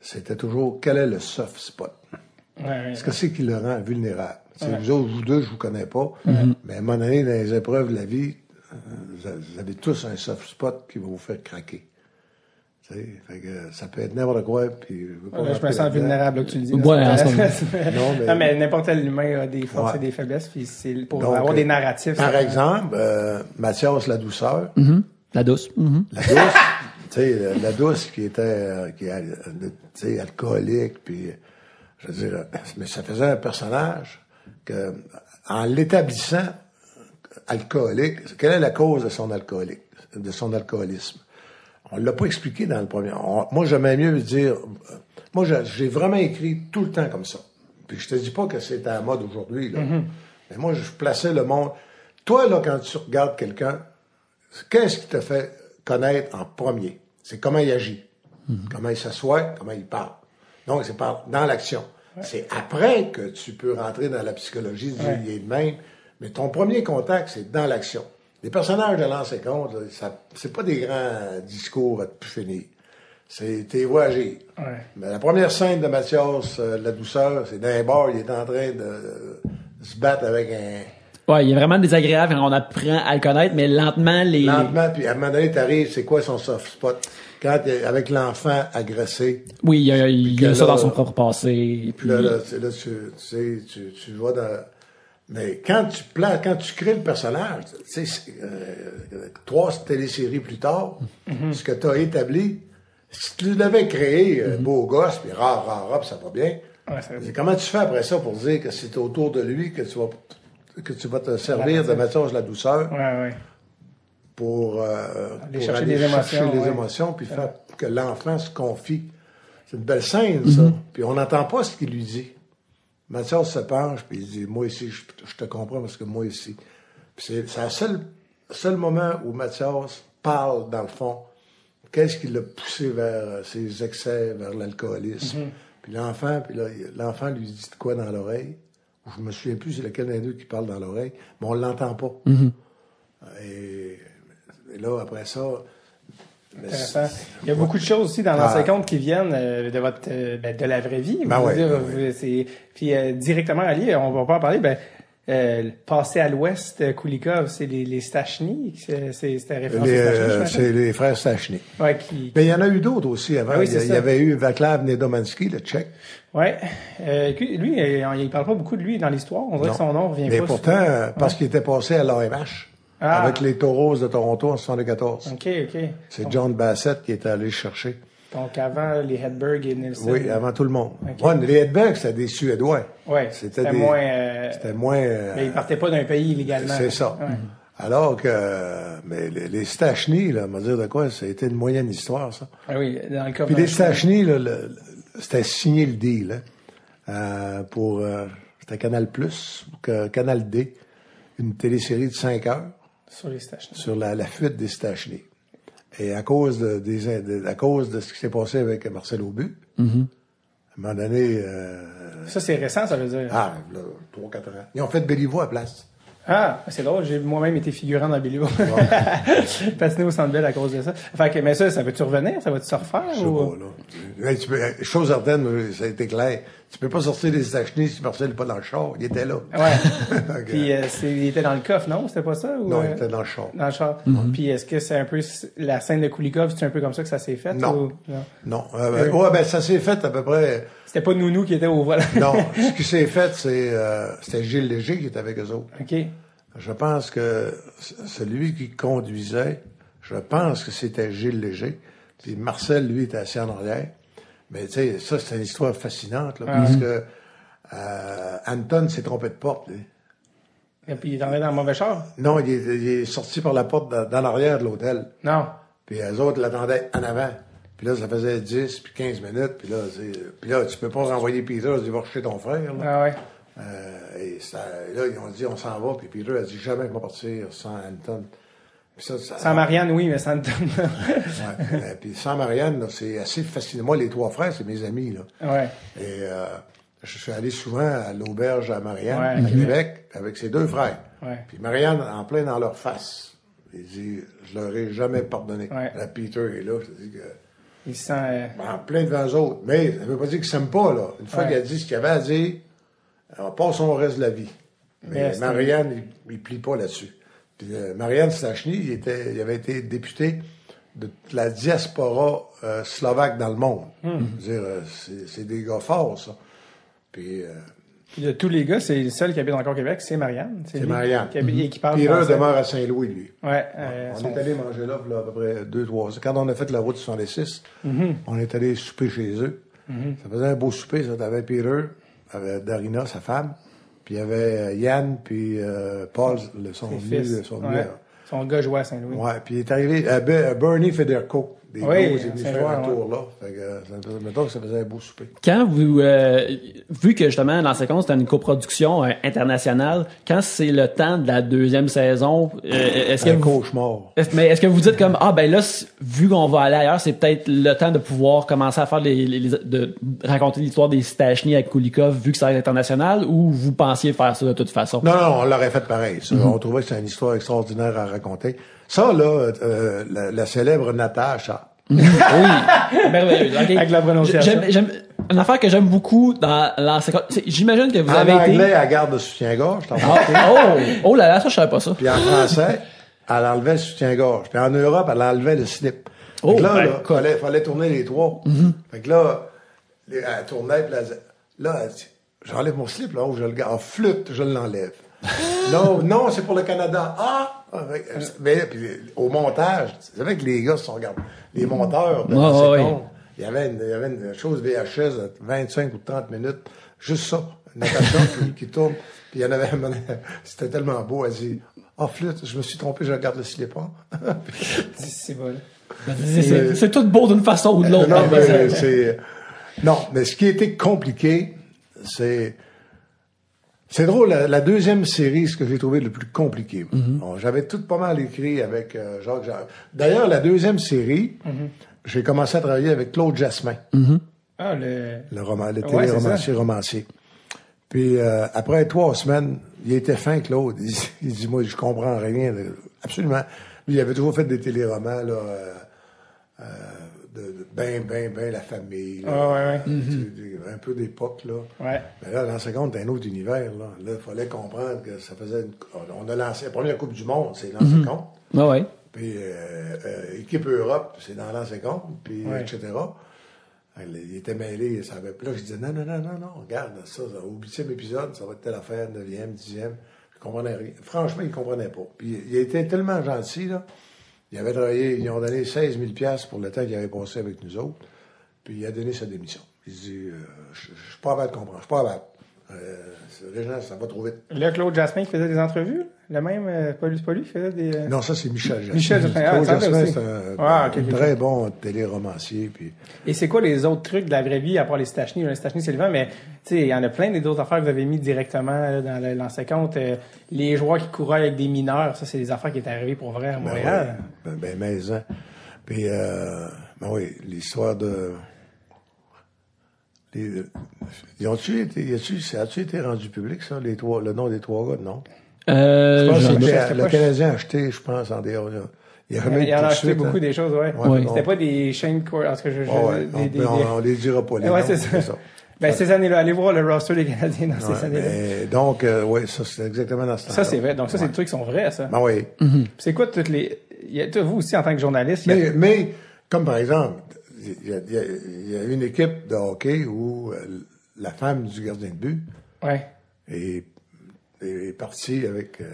c'était toujours quel est le soft spot? Ouais. Qu'est-ce que c'est qui le rend vulnérable? Vous autres, vous deux, je vous connais pas, mais à un moment donné, dans les épreuves de la vie, euh, vous avez- tous un soft spot qui va vous faire craquer. Fait que ça peut être n'importe quoi, puis je veux pas Là, je me sens vulnérable, là, que tu le dis. Ouais, là, en c'est- ce moment. Non, mais- Non, mais n'importe quel humain a des forces Ouais. et des faiblesses, puis c'est pour Donc, avoir euh, des narratifs. Par ça- exemple, euh, Mathias la douceur, Mhm. La douce. Mhm. la douce, tu sais, la- douce qui était, euh, qui est, euh, tu sais, alcoolique, puis, je veux dire, mais ça faisait un personnage que, en l'établissant alcoolique, quelle est la cause de son alcoolique, de son alcoolisme? On l'a pas expliqué dans le premier. On- moi, j'aimais mieux dire, moi, j'ai- vraiment écrit tout le temps comme ça. Puis je te dis pas que c'est à la mode aujourd'hui, là. Mais moi, je plaçais le monde. Toi, là, quand tu regardes quelqu'un, qu'est-ce qui te fait connaître en premier? C'est comment il agit, comment il s'assoit, comment il parle. Donc, c'est par, dans l'action. C'est après que tu peux rentrer dans la psychologie, dire Ouais. de même. Mais ton premier contact, c'est dans l'action. Les personnages de l'ancien compte, c'est pas des grands discours à te plus finir. C'est tes voix agir. Ouais. Mais la première scène de Mathias, euh, la douceur, c'est dans un bar, il est en train de, euh, se battre avec un, Ouais, il est vraiment désagréable quand on apprend à le connaître, mais lentement, les... lentement, puis à un moment donné, t'arrives, c'est quoi son soft spot? Quand, avec l'enfant agressé, Oui, il y a, il y a que ça dans son propre passé. Et puis, Puis là, là, tu, là, tu, tu sais, tu, tu vas dans... Mais quand tu plans, quand tu crées le personnage, tu sais, euh, trois téléséries plus tard, ce que tu as établi, si tu l'avais créé, euh, beau gosse, puis rare, rare, rare, ça va bien, Ouais, comment tu fais après ça pour dire que c'est autour de lui que tu vas, que tu vas te servir de Mathias la douceur? Ouais, ouais. Pour, euh, Aller pour chercher aller chercher émotions, les ouais. émotions, puis faire que l'enfant se confie. C'est une belle scène, ça. Puis on n'entend pas ce qu'il lui dit. Mathias se penche, puis il dit, moi ici, je, je te comprends parce que moi ici. Puis c'est c'est le seul, seul moment où Mathias parle, dans le fond, qu'est-ce qui l'a poussé vers euh, ses excès, vers l'alcoolisme. Puis l'enfant, puis l'enfant lui dit de quoi dans l'oreille? Je me souviens plus c'est lequel des deux qui parle dans l'oreille, mais on l'entend pas. Et, et là, après ça, mais Il y a beaucoup de choses aussi dans l'ancien Ah. compte qui viennent euh, de votre euh, ben, de la vraie vie. Ben dire, ben c'est- Puis euh, directement allié, on va pas en parler. Ben, euh, passer à l'ouest, Kulikov, c'est les, les Stachny, c'est c'était référence les, Stachny, c'est les frères Stachny. Ouais, qui, Mais il y en a eu d'autres aussi avant. Oui, il, y avait eu Vaclav Nedomansky, le tchèque. ouais. Lui, euh, il parle pas beaucoup de lui dans l'histoire. On dirait Non. que son nom revient Mais pas. pourtant, euh, parce qu'il était passé à l'AMH Ah. avec les Taureaux de Toronto en 74. Ok, ok. C'est John Bassett qui était allé le chercher. Donc avant les Hedberg et Nielsen. Oui, avant tout le monde. Ouais, les Hedberg, c'était des Suédois. Ouais. C'était C'était des- moins. euh, C'était moins... euh, mais il partait pas d'un pays illégalement. C'est ça. Ouais. Alors que, euh, mais les, les Stachny, là, on va dire de quoi, ça a été une moyenne histoire, ça. Ah oui, dans le cas. Puis les Stachny, là, c'était signé le deal, hein, euh, pour, euh, c'était Canal Plus, Canal D, une télésérie de 5 heures Sur les Stachny. sur la, la fuite des Stachny. Et à cause de, des, de- à cause de ce qui s'est passé avec Marcel Aubu, à un moment donné, euh, Ça, c'est récent, ça veut dire. ah, là, 3-4 ans, ils ont fait Béliveau à place. Ah, c'est drôle, j'ai moi-même été figurant dans Billy Patiné au Centre Bell à cause de ça. Fait que, mais ça, ça va-tu revenir? Ça va-tu se refaire? Je sais ou... pas, là. Tu peux, euh, chose certaine, euh, ça a été clair. Tu peux pas sortir des Stachny si Marcel n'est pas dans le char. Il était là. Ouais. Puis, euh, c'est- il était dans le coffre, non? C'était pas ça? Ou, non, euh, il était dans le char. dans le char. Puis, est-ce que c'est un peu la scène de Kulikov, c'est un peu comme ça que ça s'est fait? Non. ou- non? Non. Euh, ben, ouais, ben, ça s'est fait à peu près. C'était pas Nounou qui était au volant. Non. ce qui s'est fait, c'est, euh, c'était Gilles Léger qui était avec eux autres. OK. Je pense que celui qui conduisait, je pense que c'était Gilles Léger. Puis Marcel, lui, était assis en arrière. Mais tu sais, ça, c'est une histoire fascinante, là, parce que euh, Anton s'est trompé de porte. lui. Et puis, il est entré dans le mauvais char? Non, il est, il est sorti par la porte dans, dans l'arrière de l'hôtel. Non. Puis les autres l'attendaient en avant. Puis là, ça faisait 10 puis 15 minutes. Puis là, puis là tu peux pas renvoyer Peter, tu vas chez ton frère. Là. Ah ouais. Euh, et, ça, là, ils ont dit, on s'en va. Puis Peter a dit, jamais je vais partir sans Anton. Puis ça, ça, Sans Marianne, oui, mais sans Anton. Ouais. Euh, puis sans Marianne, c'est assez fascinant. Moi, les trois frères, c'est mes amis. Là. ouais. Et euh, je suis allé souvent à l'auberge à Marianne, Ouais, à Québec, avec ses deux frères. Ouais. Puis Marianne, en plein dans leur face, il dit, je leur ai jamais pardonné. Ouais. Là, Peter est là, je dis que... Il se sent... euh, En plein devant eux autres. Mais ça veut pas dire qu'il s'aime pas, là. Une fois Ouais. qu'il a dit ce qu'il avait à dire, on passe son reste de la vie. Mais Marianne, il, il plie pas là-dessus. Puis euh, Marianne Stachny, il, était, il avait été député de la diaspora euh, slovaque dans le monde. Hmm. Veux dire, euh, c'est, c'est des gars forts, ça. Puis, euh, Puis de tous les gars, c'est le seul qui habite encore au Québec, c'est Marianne. c'est Marianne. Qui, habite, et qui parle français. demeure à Saint-Louis, lui. Ouais. euh, On son- est allé manger là, là, à peu près deux, trois ans. Quand on a fait la route 66, Mm-hmm. on est allé souper chez eux. Ça faisait un beau souper, ça. T'avais Peter, avec Darina, sa femme, puis il y avait euh, Yann, puis euh, Paul, le, son fils. son Ouais. Son gars jouait à Saint-Louis. Ouais, puis il est arrivé, euh, euh, Bernie Federco, des Oui, est c'est tour là. Fait que, euh, ça, mettons que ça faisait un beau souper. Quand vous, euh, vu que justement dans séquence c'était une coproduction euh, internationale, quand c'est le temps de la deuxième saison, euh, est-ce que un vous, cauchemar. mais est-ce que vous dites comme ah ben là vu qu'on va aller ailleurs, c'est peut-être le temps de pouvoir commencer à faire les, les- les- de raconter l'histoire des Stachny avec Kulikov vu que ça va être international ou vous pensiez faire ça de toute façon? Non, non, on l'aurait fait pareil. ça. On trouvait que c'était une histoire extraordinaire à raconter. Ça, là, euh, la, la célèbre Natacha, Oui, merveilleux. ok. Avec la prononciation. J'aime- j'aime- une affaire que j'aime beaucoup dans l'ancien c'est- J'imagine que vous en avez anglais, été. elle garde le soutien-gorge, Ah, oh, oh là là, ça je savais pas ça. Puis en français, elle enlevait le soutien-gorge. Puis en Europe, elle enlevait le slip. Oh, là, ben, là, fallait, fallait tourner les trois. Fait que là, elle tournait, puis là, elle- là, elle dit, j'enlève mon slip, là, où je le garde. En flûte, je l'enlève. non, non, c'est pour le Canada. Ah! Que- Mais, puis, au montage, c'est vrai que les gars se sont regardés. Les monteurs, de ouais, seconde, il y avait une, il y avait une chose VHS de 25 ou 30 minutes, juste ça. Natacha qui, qui tourne. Puis il y en avait, un- c'était tellement beau, elle dit, ah, flûte, je me suis trompé, je regarde le slip. hein. C'est bon. C'est- C'est tout beau d'une façon ou de l'autre. Non, mais ça. c'est. Non, mais ce qui était compliqué, c'est. C'est drôle, la, la deuxième série, ce que j'ai trouvé le plus compliqué. Bon, J'avais tout pas mal écrit avec euh, Jacques. D'ailleurs, la deuxième série, j'ai commencé à travailler avec Claude Jasmin, Ah, le. le, roman, le Ouais, téléromancier romancier. Puis euh, après trois semaines, il était fin, Claude. Il, il dit, moi, je comprends rien. Absolument. Lui, il avait toujours fait des téléromans, là, euh, euh, de, de ben, ben, ben la famille. là. Ah, ouais, ouais. Tu sais, des- Un peu d'époque, là. Ouais. Mais là, l'an 50, c'est un autre univers, là. Là, il fallait comprendre que ça faisait une... On a lancé la première Coupe du Monde, c'est l'an 50. Ouais, ouais. Puis euh, euh, équipe Europe, c'est dans l'an 50, puis Ouais. etc. Il était mêlé, il savait. Puis là, je disais, non, non, non, non, non, regarde, ça, ça, au huitième épisode, ça va être telle affaire, neuvième, dixième. Je comprenais rien. Franchement, il comprenait pas. Puis il était tellement gentil, là. Il avait travaillé, ils ont donné 16 000 piastres pour le temps qu'il avait passé avec nous autres. Puis il a donné sa démission. Il dit, euh, je suis pas capable de comprendre, je suis pas. Euh, les gens, ça va trop vite. Là, Claude Jasmin qui faisait des entrevues, le même, euh, pas lui, c'est pas lui qui faisait des. euh, Non, ça, c'est Michel Jasmin. Michel Jasmin, ah, Claude Jasmin, c'est un, Ah, un très bon téléromancier. Puis Et c'est quoi les autres trucs de la vraie vie, à part les Stachny? Les Stachny, c'est le vent, mais tu sais, il y en a plein d'autres affaires que vous avez mis directement là, dans l'ancien compte. Euh, les joueurs qui couraient avec des mineurs, ça, c'est des affaires qui étaient arrivées pour vrai à Ben Montréal. ouais, ben, ben, mais, hein. Puis, euh, ben oui, l'histoire de... Les, ils ont-tu été, y a-tu, ça a-tu été rendu public, ça, les trois, le nom des trois gars, non? Euh, Je pense j'en- que c'était- sais le Canadien a acheté, je pense, en dehors. Il y a Il jamais y en a acheté poursuite, beaucoup hein. des choses, ouais. Ouais, C'était bon. pas des chaînes court, parce que je, je- ouais, des, on, des- peut- des- on, les dira pas, les Ouais, noms, c'est ça. ça. Ben, ces années-là, allez voir le roster des Canadiens dans Ouais, ces années-là. mais donc, euh, oui, ça, c'est exactement dans ce temps Ça, c'est vrai. Donc, ça, c'est des trucs qui sont vrais, ça. Ben oui. C'est quoi toutes les. il y a- toi, vous aussi, en tant que journaliste, il y a- Mais, mais, comme par exemple, il y, a, y y une équipe de hockey où euh, la femme du gardien de but Ouais. est, est partie avec, euh,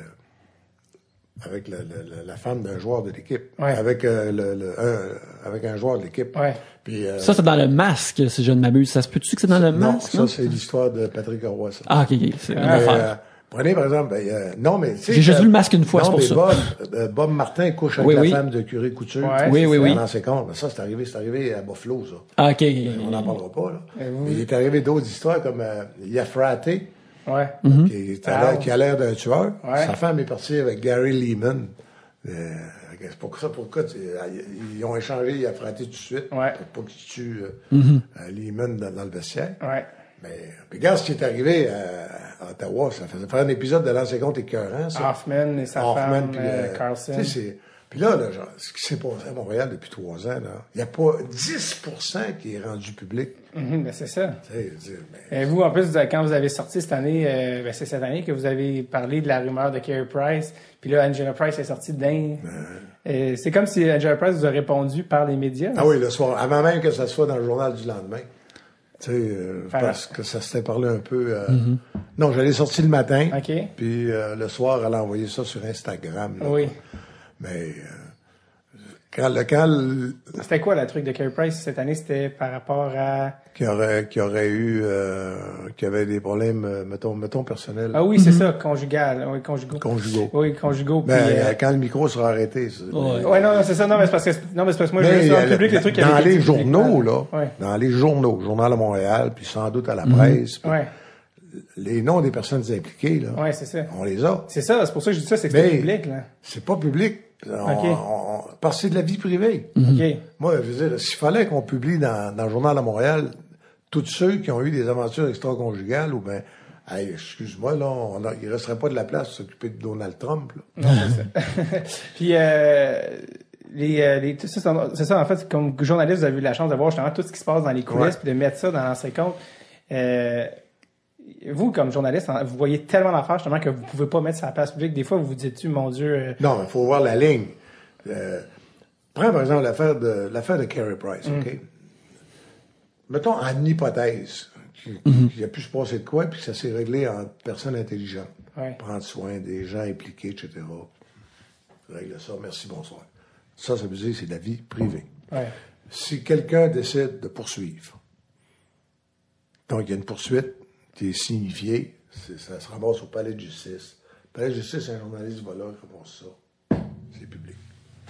avec la, la- la- la femme d'un joueur de l'équipe. Ouais. Avec, euh, le, le- un, avec un joueur de l'équipe. Ouais. Puis, euh, Ça, c'est dans le masque, si je ne m'abuse. Ça se peut-tu que c'est dans le non, masque? ça, non? c'est l'histoire de Patrick Roy, ça. Ah, ok, ok. C'est une Mais, affaire. Euh, prenez par exemple, ben, euh, non mais tu sais J'ai juste que- vu le masque une fois, c'est pour mais ça. Bob, euh, Bob Martin couche avec Oui, la oui. femme de Curé Couture. Ouais, Oui, oui, ça. oui. Dans ses comptes. Mais ça, c'est arrivé, c'est arrivé à Buffalo, ça. Ah, ok, On n'en parlera pas, là. Vous- Mais il est arrivé d'autres histoires comme euh, Yafrate, Ouais. Mhm. qui, est à l'air- qui a l'air d'un tueur. Ouais. Sa femme est partie avec Gary Lehman. Euh, c'est pour ça, pourquoi tu- ils ont échangé Yafrate tout de suite Ouais. pour pas qu'il tue euh, Mhm. euh, Lehman dans, dans le vestiaire. Ouais. Mais puis regarde ce qui est arrivé à, à Ottawa. Ça faisait faire un épisode de l'ancien compte écœurant, ça. Hoffman et sa Hoffman, femme, puis, euh, euh, Carlson. tu sais, c'est- Puis là, là genre, ce qui s'est passé à Montréal depuis trois ans, là, il n'y a pas 10% qui est rendu public. Mhm, ben, c'est ça. Dire, mais- Et vous, en plus, quand vous avez sorti cette année, euh, ben, c'est cette année que vous avez parlé de la rumeur de Carey Price. Puis là, Angela Price est sortie d'un. C'est comme si Angela Price vous a répondu par les médias. Ah oui, le soir, avant même que ça soit dans le journal du lendemain. Tu sais, euh, Enfin, parce que ça s'était parlé un peu. euh, Non, j'allais sortir le matin. OK. Puis euh, le soir, elle a envoyé ça sur Instagram. là. Oui. Mais euh, quand, le, quand le- C'était quoi le truc de Carey Price cette année? C'était par rapport à. qui aurait qui aurait eu euh, qui avait des problèmes euh, mettons mettons personnels Ah oui, c'est ça, conjugal. Oui, conjugaux. conjugaux. Oui, conjugaux. Ben, puis, euh, euh, quand le micro sera arrêté. Ouais. Ouais, non, non, c'est ça. Non, mais c'est parce que, non, mais c'est parce que moi, je Mais, veux dans euh, le public les trucs qui dans les journaux, là, Ouais. dans les journaux, Journal de Montréal, puis sans doute à la presse, puis Ouais. les noms des personnes impliquées, là, Ouais, c'est ça. on les a. C'est ça, c'est pour ça que je dis ça, c'est que c'est public, là. C'est pas public. On- on- parce que c'est de la vie privée. OK. Moi, je veux dire, s'il fallait qu'on publie dans, dans le Journal de Montréal tous ceux qui ont eu des aventures extra-conjugales, ou ben, hey, excuse-moi, là, on a- il resterait pas de la place pour s'occuper de Donald Trump, là. Non, c'est ça. Puis, euh, les, les, tout ça, c'est ça, en fait, comme journaliste, vous avez eu la chance de voir justement tout ce qui se passe dans les coulisses, Ouais. puis de mettre ça dans l'ancien compte. Euh, vous, comme journaliste, hein, vous voyez tellement d'affaires justement que vous pouvez pas mettre ça à la place publique. Des fois, vous vous dites-tu, mon Dieu, euh, Non, il faut voir la ligne. Euh, Prends par exemple l'affaire de l'affaire de Carey Price, Mm. OK? Mettons en hypothèse qu'il qu'il a pu se passer de quoi, puis que ça s'est réglé en personne intelligente. Ouais. Prendre soin des gens impliqués, etc. Règle ça, merci, bonsoir. Ça, ça veut dire que c'est de la vie privée. Ouais. Si quelqu'un décide de poursuivre, donc il y a une poursuite qui est signifiée, c'est- ça se ramasse au palais de justice. Le palais de justice, un journaliste va là, il ramasse ça. C'est public.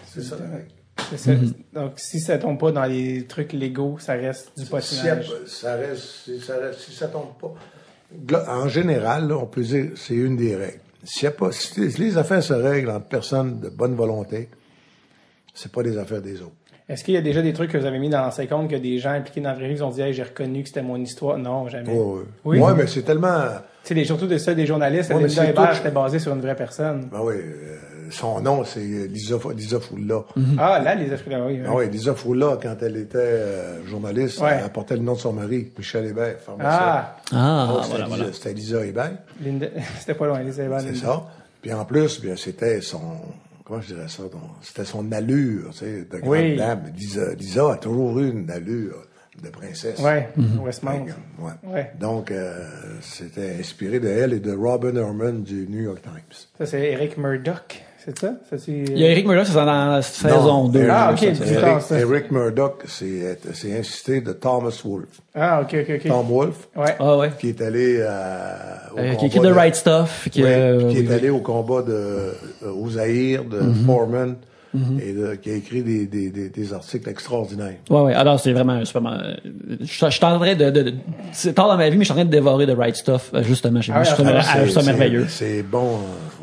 C'est ça la règle. C'est ça. Donc, si ça tombe pas dans les trucs légaux, ça reste du Si patinage. ça reste, si ça reste, si ça tombe pas. En général, là, on peut dire c'est une des règles. S'il y a pas, si les- si les affaires se règlent entre personnes de bonne volonté, c'est pas des affaires des autres. Est-ce qu'il y a déjà des trucs que vous avez mis dans l'ancien compte que des gens impliqués dans la vraie vie ont dit hey, j'ai reconnu que c'était mon histoire? Non, jamais. Oh, Oui. Ouais, mais c'est tellement. Tu sais, les- surtout de ça, des journalistes, Ouais, mais Linda c'est Hébert, c'était basé sur une vraie personne. Ben oui, euh, son nom, c'est Lisa, Lisa Foula. Ah, là, les Africains, oui. oui. Ah oui, Lisa Foula, quand elle était euh, journaliste, Ouais. elle portait le nom de son mari, Michel Hébert, pharmacien. Ah, Ah, Donc, c'était voilà, Lisa- voilà. C'était Lisa Hébert, Linda- c'était pas loin, les Hébert. c'est Linda. ça. Puis en plus, bien, c'était son, comment je dirais ça, donc, c'était son allure, tu sais, de grande Oui. dame. Lisa, Lisa a toujours eu une allure de princesse. Ouais, Westmount. Ouais. Ouais. Donc, euh, c'était inspiré de elle et de Robin Herman du New York Times. Ça, c'est Eric Murdoch, c'est ça? ça c'est... Il y a Eric Murdoch, c'est dans la saison Non, 2. Eric- Ah, ok, Eric. Eric Murdoch, c'est c'est incité de Thomas Wolfe. Ah, ok, ok, ok. Tom Wolfe, Ouais. Ah ouais. qui est allé à, au Euh, qui combat écrit The de- Right Stuff. Qui, Oui, euh, qui oui, est oui. allé au combat de euh, au Zaïre, de Foreman, et de- qui a écrit des, des, des, des articles extraordinaires. Ouais, ouais. Alors, c'est vraiment, euh, je, je suis en train de, de, de- c'est tard dans ma vie, mais je suis en train de dévorer The Right Stuff, euh, justement. J'ai Ah ouais, trouve ah, ça- ça C'est- merveilleux. C'est bon.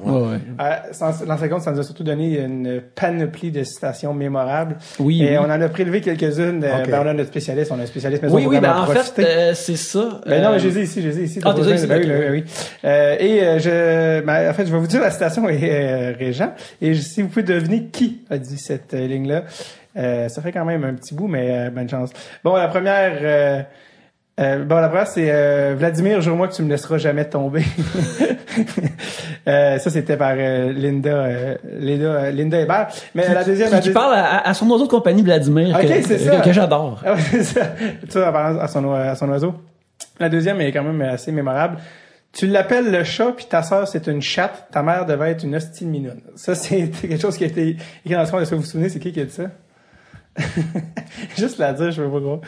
euh, ouais. Ouais, ouais. Euh, ça nous a surtout donné une panoplie de citations mémorables. Oui, Et oui. on en a prélevé quelques-unes. euh, Ok. ben, on a notre spécialiste, on a un spécialiste, mais on Oui, oui, ben, en fait, euh, c'est ça. Ben non, euh, mais je les ai ici, je les ai ici. Ah, t'es pas ici, ben oui, oui, oui. Euh, et euh, je, ben, en fait, je vais vous dire la citation et euh, Régent. Et si vous pouvez deviner qui a dit cette euh, ligne-là, euh, ça fait quand même un petit bout, mais euh, bonne chance. Bon, la première. euh, euh, bon, la première, c'est euh, Vladimir, jure-moi que tu me laisseras jamais tomber. Euh, ça, c'était par Linda, Linda, Linda Hébert. Mais la deuxième, qui, la qui deuxième- parle à, à son oiseau de compagnie, Vladimir, Ok, que, ça. que j'adore. Tu vois, son, à son oiseau. La deuxième est quand même assez mémorable. Tu l'appelles le chat, puis ta sœur, c'est une chatte. Ta mère devait être une hostie de mignonne. Ça, c'est quelque chose qui a été écrit dans le coin. Est-ce que vous vous souvenez, c'est qui qui a dit ça? Juste la dire, je veux pas croire.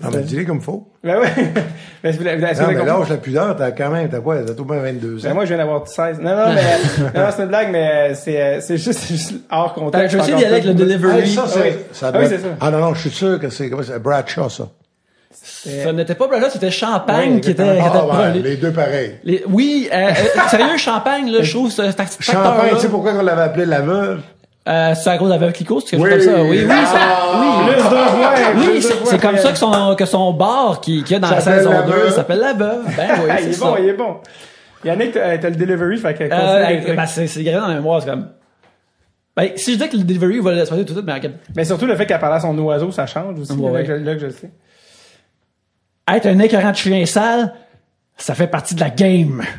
Non, mais dis-les comme faut. Ben ouais. Ben, vous l'avez- est-ce que Non, vous mais l'âge la pudeur, t'as quand même, t'as quoi? T'as tout bien 22 Ben, ans. moi, je viens d'avoir 16. Non, non, mais, non, c'est une blague, mais c'est, euh, c'est juste, c'est juste hors Attends, contexte. je vais essayer d'y aller avec le delivery. Hey, ça, c'est, oui. ça Ah oui, c'est ça. Ah non, non, je suis sûr que c'est, comment c'est Bradshaw, ça. Ça n'était pas Bradshaw, c'était Champagne Oui, qui était, qui était Ah, ouais, les deux pareils. Les- oui, euh, euh, sérieux, Champagne, là, je trouve, acteur Champagne, tu sais pourquoi on l'avait appelé la veuve? Euh, c'est à cause de la veuve Clicquot, c'est quelque Oui. chose comme ça. Oui, oui, ça- Ah, Plus fois, oui, plus c'est deux fois, c'est comme ça que son, que son bar qui, qui est dans la saison La 2 Veuve. s'appelle La Veuve. Ben oui, Ah, c'est il est ça. bon, il est bon. Yannick, t'as t'as le delivery, fait que Euh, ben, c'est c'est gravé dans la mémoire, c'est comme... Ben, si je dis que le delivery va le passer tout de suite, mais regarde, Mais surtout le fait qu'elle parle à son oiseau, ça change aussi. Ouais, là, ouais. que, là que je le sais. Être un écœurant de chien sale, ça fait partie de la game.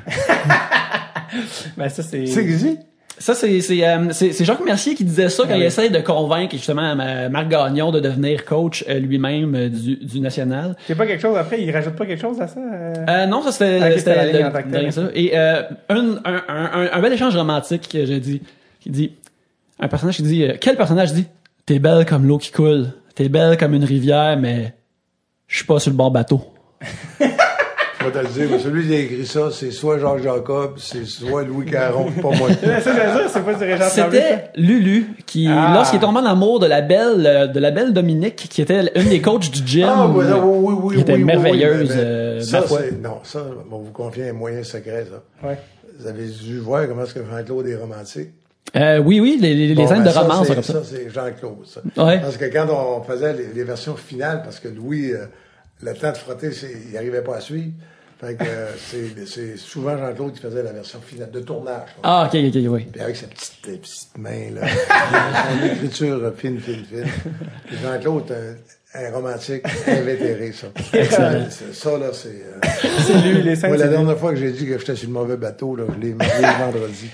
Ben ça c'est. C'est dit? Ça, c'est c'est euh, c'est- c'est Jacques Mercier qui disait ça quand Ah il oui. essaie de convaincre justement euh, Marc Gagnon de devenir coach euh, lui-même euh, du, du national. C'est pas quelque chose après, il rajoute pas quelque chose à ça. euh? Euh, non, ça c'était Ok, c'était c'était la ligne le- que ça. Et euh, un, un, un, un, un bel échange romantique que j'ai dit, qui dit un personnage qui dit euh, quel personnage dit t'es belle comme l'eau qui coule, t'es belle comme une rivière, mais je suis pas sur le bord bateau. Je vais te le dire, mais celui qui a écrit ça, c'est soit Jacques Jacob, c'est soit Louis Caron, pas moi. Ça, c'est pas du Régent Tremblay, ça. C'était Lulu qui, Ah. lorsqu'il est tombé en amour de la belle, euh, de la belle Dominique, qui était une des coachs du gym, Ah, oui, oui, oui, oui, qui était merveilleuse, euh, ça, ma foi. c'est, non, ça, on vous confie un moyen secret, ça. Ouais. Vous avez dû voir comment est-ce que Jean-Claude est romantique. Euh, oui, oui, les, les, les Bon, scènes ben, de ça, romance, comme ça. Ça, c'est Jean-Claude, ça. Ouais. Parce que quand on faisait les, les versions finales, parce que Louis, euh, le temps de frotter, il n'arrivait pas à suivre. Fait que euh, c'est, souvent Jean-Claude qui faisait la version finale de tournage. quoi. Ah, ok, ok, oui. Puis avec sa petite, euh, petite main, là. son écriture euh, fine, fine, fine. Puis Jean-Claude, un, un romantique invétéré, ça. Excellent. Ça, là, c'est... euh, C'est lui, les scènes. moi, la dernière fois que j'ai dit que j'étais sur le mauvais bateau, là, je l'ai vendredi.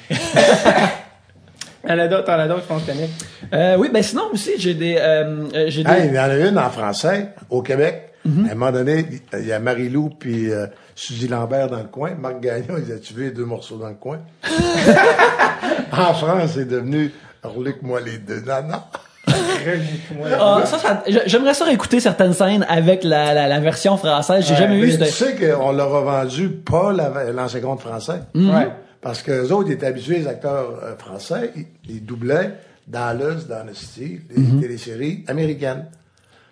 T'en as d'autres, t'en as d'autres, je. Euh, oui, ben sinon aussi, j'ai des... Euh, j'ai des... Hey, il y en a une en français, au Québec. Mhm. À un moment donné, il y a Marie-Lou puis euh, Suzy Lambert dans le coin. Marc Gagnon, ils a tué deux morceaux dans le coin. en France, c'est devenu Reluque-moi les deux. Non, non. Ah, ça, ça- j'a- j'aimerais ça réécouter certaines scènes avec la, la, la version française. J'ai jamais Mais vu tu sais qu'on leur a vendu pas la- l'ancien compte français. Ouais. Parce que les autres ils étaient habitués, les acteurs euh, français, ils, ils doublaient Dallas, Dynasty, les Mhm. téléséries américaines.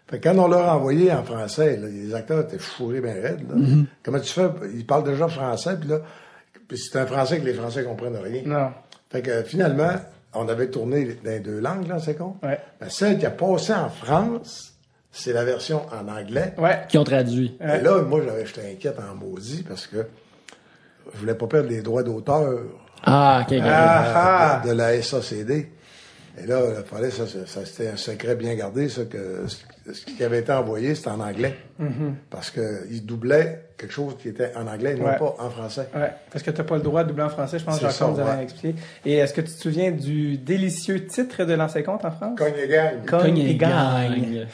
Fait que quand on leur a envoyé en français, là, les acteurs étaient fourrés bien raides. Là. Mhm. Comment tu fais? Ils parlent déjà français, puis là, puis c'est un français que les Français comprennent rien. Non. Fait que finalement, on avait tourné dans les deux langues, là, c'est con. Ouais. Ben, celle qui a passé en France, c'est la version en anglais. Ouais. qui ont traduit. Et là, moi, j'avais, j'étais inquiète en maudit parce que je voulais pas perdre les droits d'auteur Ah, ok. ok. Ah, ah. de, de la SACD. Et là, il fallait, ça, ça, ça, c'était un secret bien gardé, ça, que ce qui avait été envoyé, c'était en anglais. Parce que il doublait quelque chose qui était en anglais, non Ouais. pas en français. Ouais, parce que t'as pas le droit de doubler en français, je pense que C'est Jean-Claude nous avait ouais. expliqué. Et est-ce que tu te souviens du délicieux titre de l'ancien compte en France? Cogne et gagne. Cogne et et gagne.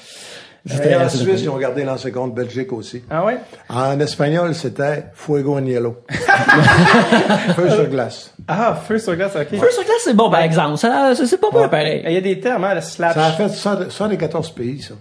Et en Suisse, ils ont gardé l'ancien compte Belgique aussi. Ah ouais? En espagnol, c'était Fuego en hielo. Feu sur glace. Ah, feu sur glace, ok. Feu sur glace, c'est bon, par exemple. C'est pas mal Il pareil. y a des termes, hein, le slap. Ça a fait 100 114 pays, ça.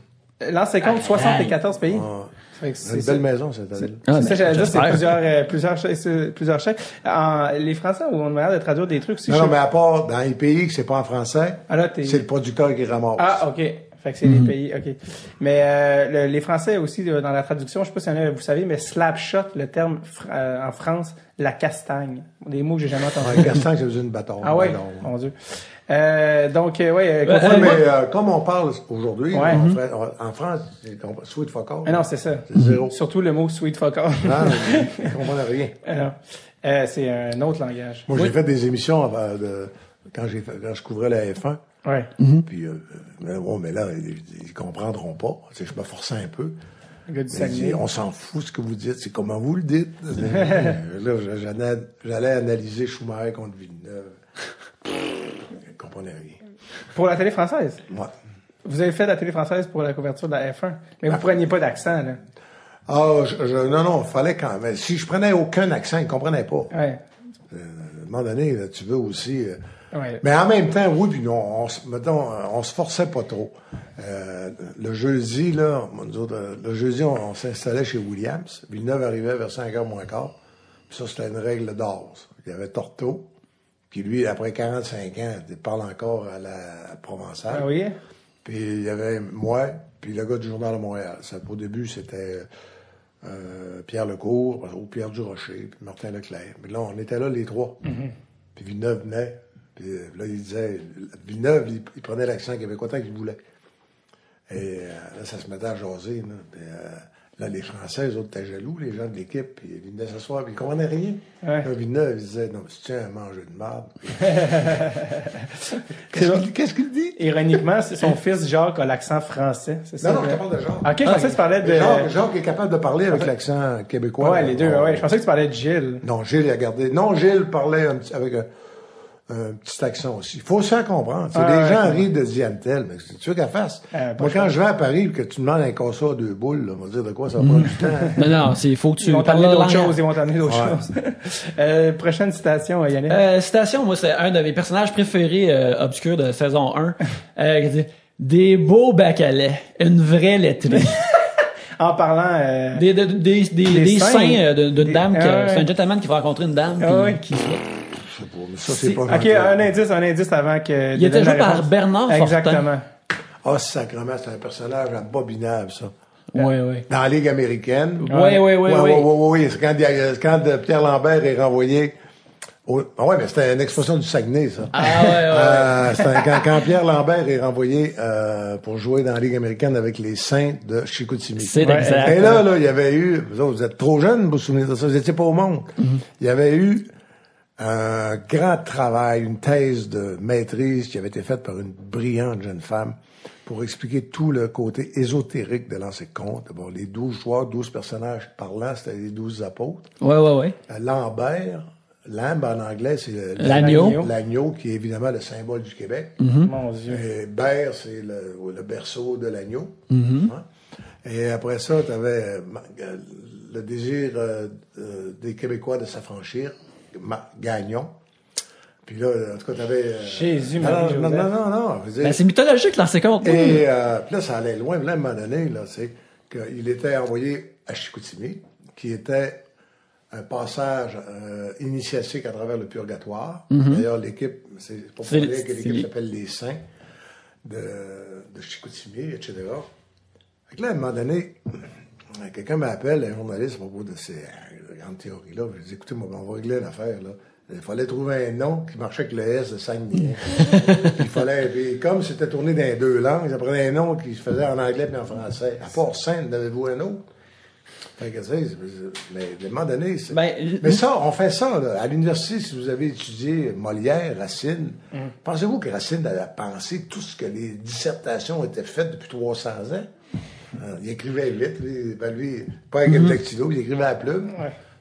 L'ancien compte, 74 pays. Ah, C'est une ça. belle maison, cette année. Ah, C'est ça, j'allais dire, c'est plusieurs, euh, plusieurs, chèques- plusieurs chèques. En- les Français ont une manière de traduire des trucs. Non, non, mais à part dans les pays que c'est pas en français, Ah, là, t'es- c'est le producteur qui ramasse. Ah, ok. Fait que c'est les pays, ok. Mais euh, le- les Français aussi, euh, dans la traduction, je sais pas si y en a, vous savez, mais slap shot, le terme fr- euh, en France, la castagne. Des mots que j'ai jamais entendus. Un castan, c'est une bâton. Ah ouais, Non. mon Dieu. Euh, donc, euh, ouais, euh, Ouais, continue. mais euh, comme on parle aujourd'hui, Ouais. on on- en France, sweet fuck all. Ah non, c'est ça. C'est zéro. Surtout le mot sweet fuck all. Non, comprennent rien. Non. Euh, c'est un autre langage. Moi, j'ai fait des émissions euh, de, quand, j'ai fait- quand je couvrais la F1. Ouais. Puis, euh, mais bon, mais là, ils, ils comprendront pas. Tu sais, je me forçais un peu. Le gars du Mais il dit, on s'en fout ce que vous dites, c'est comment vous le dites. là, j'allais, j'allais analyser Schumacher contre Villeneuve. Rien. Pour la télé française? Moi. Vous avez fait la télé française pour la couverture de la F1. Mais vous preniez pas d'accent, là. Ah, je, je- non, non, il fallait quand même. Si je prenais aucun accent, ils comprenaient pas. Ouais. À un moment donné, là, tu veux aussi. euh, Ouais. Mais en même temps, oui, puis non, on, mettons, euh, on se forçait pas trop. Euh, le jeudi, là, nous autres, euh, le jeudi, on, on s'installait chez Williams. Villeneuve arrivait vers 5 h moins quart. Puis ça, c'était une règle d'or. Il y avait Torto, qui lui, après 45 ans, il parle encore à la Provençale. Ah oui? Puis il y avait moi, puis le gars du Journal de Montréal. Ça, au début, c'était euh, Pierre Lecourt, ou Pierre Durocher, puis Martin Leclerc. Mais là, on était là les trois. Puis Villeneuve venait. Puis là, il disait... Villeneuve, il, il prenait l'accent québécois tant qu'il voulait. Et euh, là, ça se mettait à jaser. Là, Puis, euh, là les Français, eux autres, étaient jaloux, les gens de l'équipe. Puis ils venaient s'asseoir, puis ils comprenaient rien. Ouais. Là, Villeneuve, il disait, non, tiens à manger de marde? C'est Qu'est-ce qu'il dit? Ironiquement, c'est son fils Jacques a l'accent français. C'est ça? Non, non, je te parle de Jacques. Ok, je pensais que tu parlais de. Jacques, Jacques est capable de parler avec l'accent québécois. Ouais, les deux. Ouais, je pensais que tu parlais de Gilles. Non, Gilles a gardé. Non, Gilles parlait un petit- avec un, un petit accent aussi. Il faut se faire comprendre. C'est Ah, les ouais, gens ouais. rient de Diantel, mais c'est sûr qu'elle fasse. Euh, Moi, quand je vais à Paris et que tu me demandes un à deux boules, là, on va dire de quoi ça va prendre du temps. Non, non, c'est, faut que tu Ils vont t'amener d'autres choses. Ils vont t'amener d'autres Ouais. choses. euh, prochaine citation, Yannick? Euh, citation, moi, c'est un de mes personnages préférés euh, obscurs de saison 1. Euh, qui dit Des beaux bacs à lait, une vraie laiterie. En parlant. euh, des, des, des, des, des seins. seins euh, de- d'une Des- dame. que- Ah. C'est un gentleman qui va rencontrer une dame. Ah puis ouais. qui sais pas, mais ça, c'est pas ok, un indice, un indice avant que. Il était joué par. Bernard Fortin. Exactement. Ah, sacrement, c'est un personnage abominable, ça. Ouais, ouais. Dans la Ligue américaine. Ouais, ouais, ouais, ouais, ouais. ouais, ouais, ouais. C'est quand, quand Pierre Lambert est renvoyé. au- Ah ouais, mais c'était une expression du Saguenay, ça. Ah ouais, ouais. Euh, un- quand, quand Pierre Lambert est renvoyé euh, pour jouer dans la Ligue américaine avec les Saints de Chicoutimi. C'est Ouais, exact. Et là, là, il y avait eu, vous, autres, vous êtes trop jeunes pour vous souvenir de ça, vous n'étiez pas au monde. Il y avait eu un grand travail, une thèse de maîtrise qui avait été faite par une brillante jeune femme pour expliquer tout le côté ésotérique de l'ancien conte. Bon, les douze joueurs, douze personnages parlants, c'était les douze apôtres. Ouais, ouais, ouais. Euh, Lambert, lambe en anglais, c'est le- L'agneau. L'agneau, qui est évidemment le symbole du Québec. Mon Dieu. Et Berre, c'est le, le berceau de l'agneau. Mm-hmm. Et après ça, tu avais le désir euh, euh, des Québécois de s'affranchir, Gagnon. Puis là, en tout cas, tu avais... Jésus, non, Marie, non, non, non, non, Ben, c'est mythologique, l'ancien compte. et euh, puis là, ça allait loin. Là, à un moment donné, là, c'est qu'il était envoyé à Chicoutimi, qui était un passage euh, initiatique à travers le purgatoire. D'ailleurs, l'équipe, c'est pour Mm-hmm. Dire que l'équipe s'appelle Les Saints de, de Chicoutimi, etc. Fait que là, à un moment donné, quelqu'un m'appelle, un journaliste, à propos de ces euh, grandes théories-là. Je dis, écoutez, moi, on va régler l'affaire, là. Il fallait trouver un nom qui marchait avec le S de Saguenay. il fallait, puis comme c'était tourné dans deux langues, ça prenait un nom qui se faisait en anglais puis en français. À part Sainte, avez-vous un autre? Fait que, mais à un moment donné, c'est- Ben, mais ça, on fait ça, là. À l'université, si vous avez étudié Molière, Racine, pensez-vous que Racine avait pensé tout ce que les dissertations étaient faites depuis 300 ans? Euh, il écrivait vite, lui, ben lui pas avec le dactylo, il écrivait à la plume.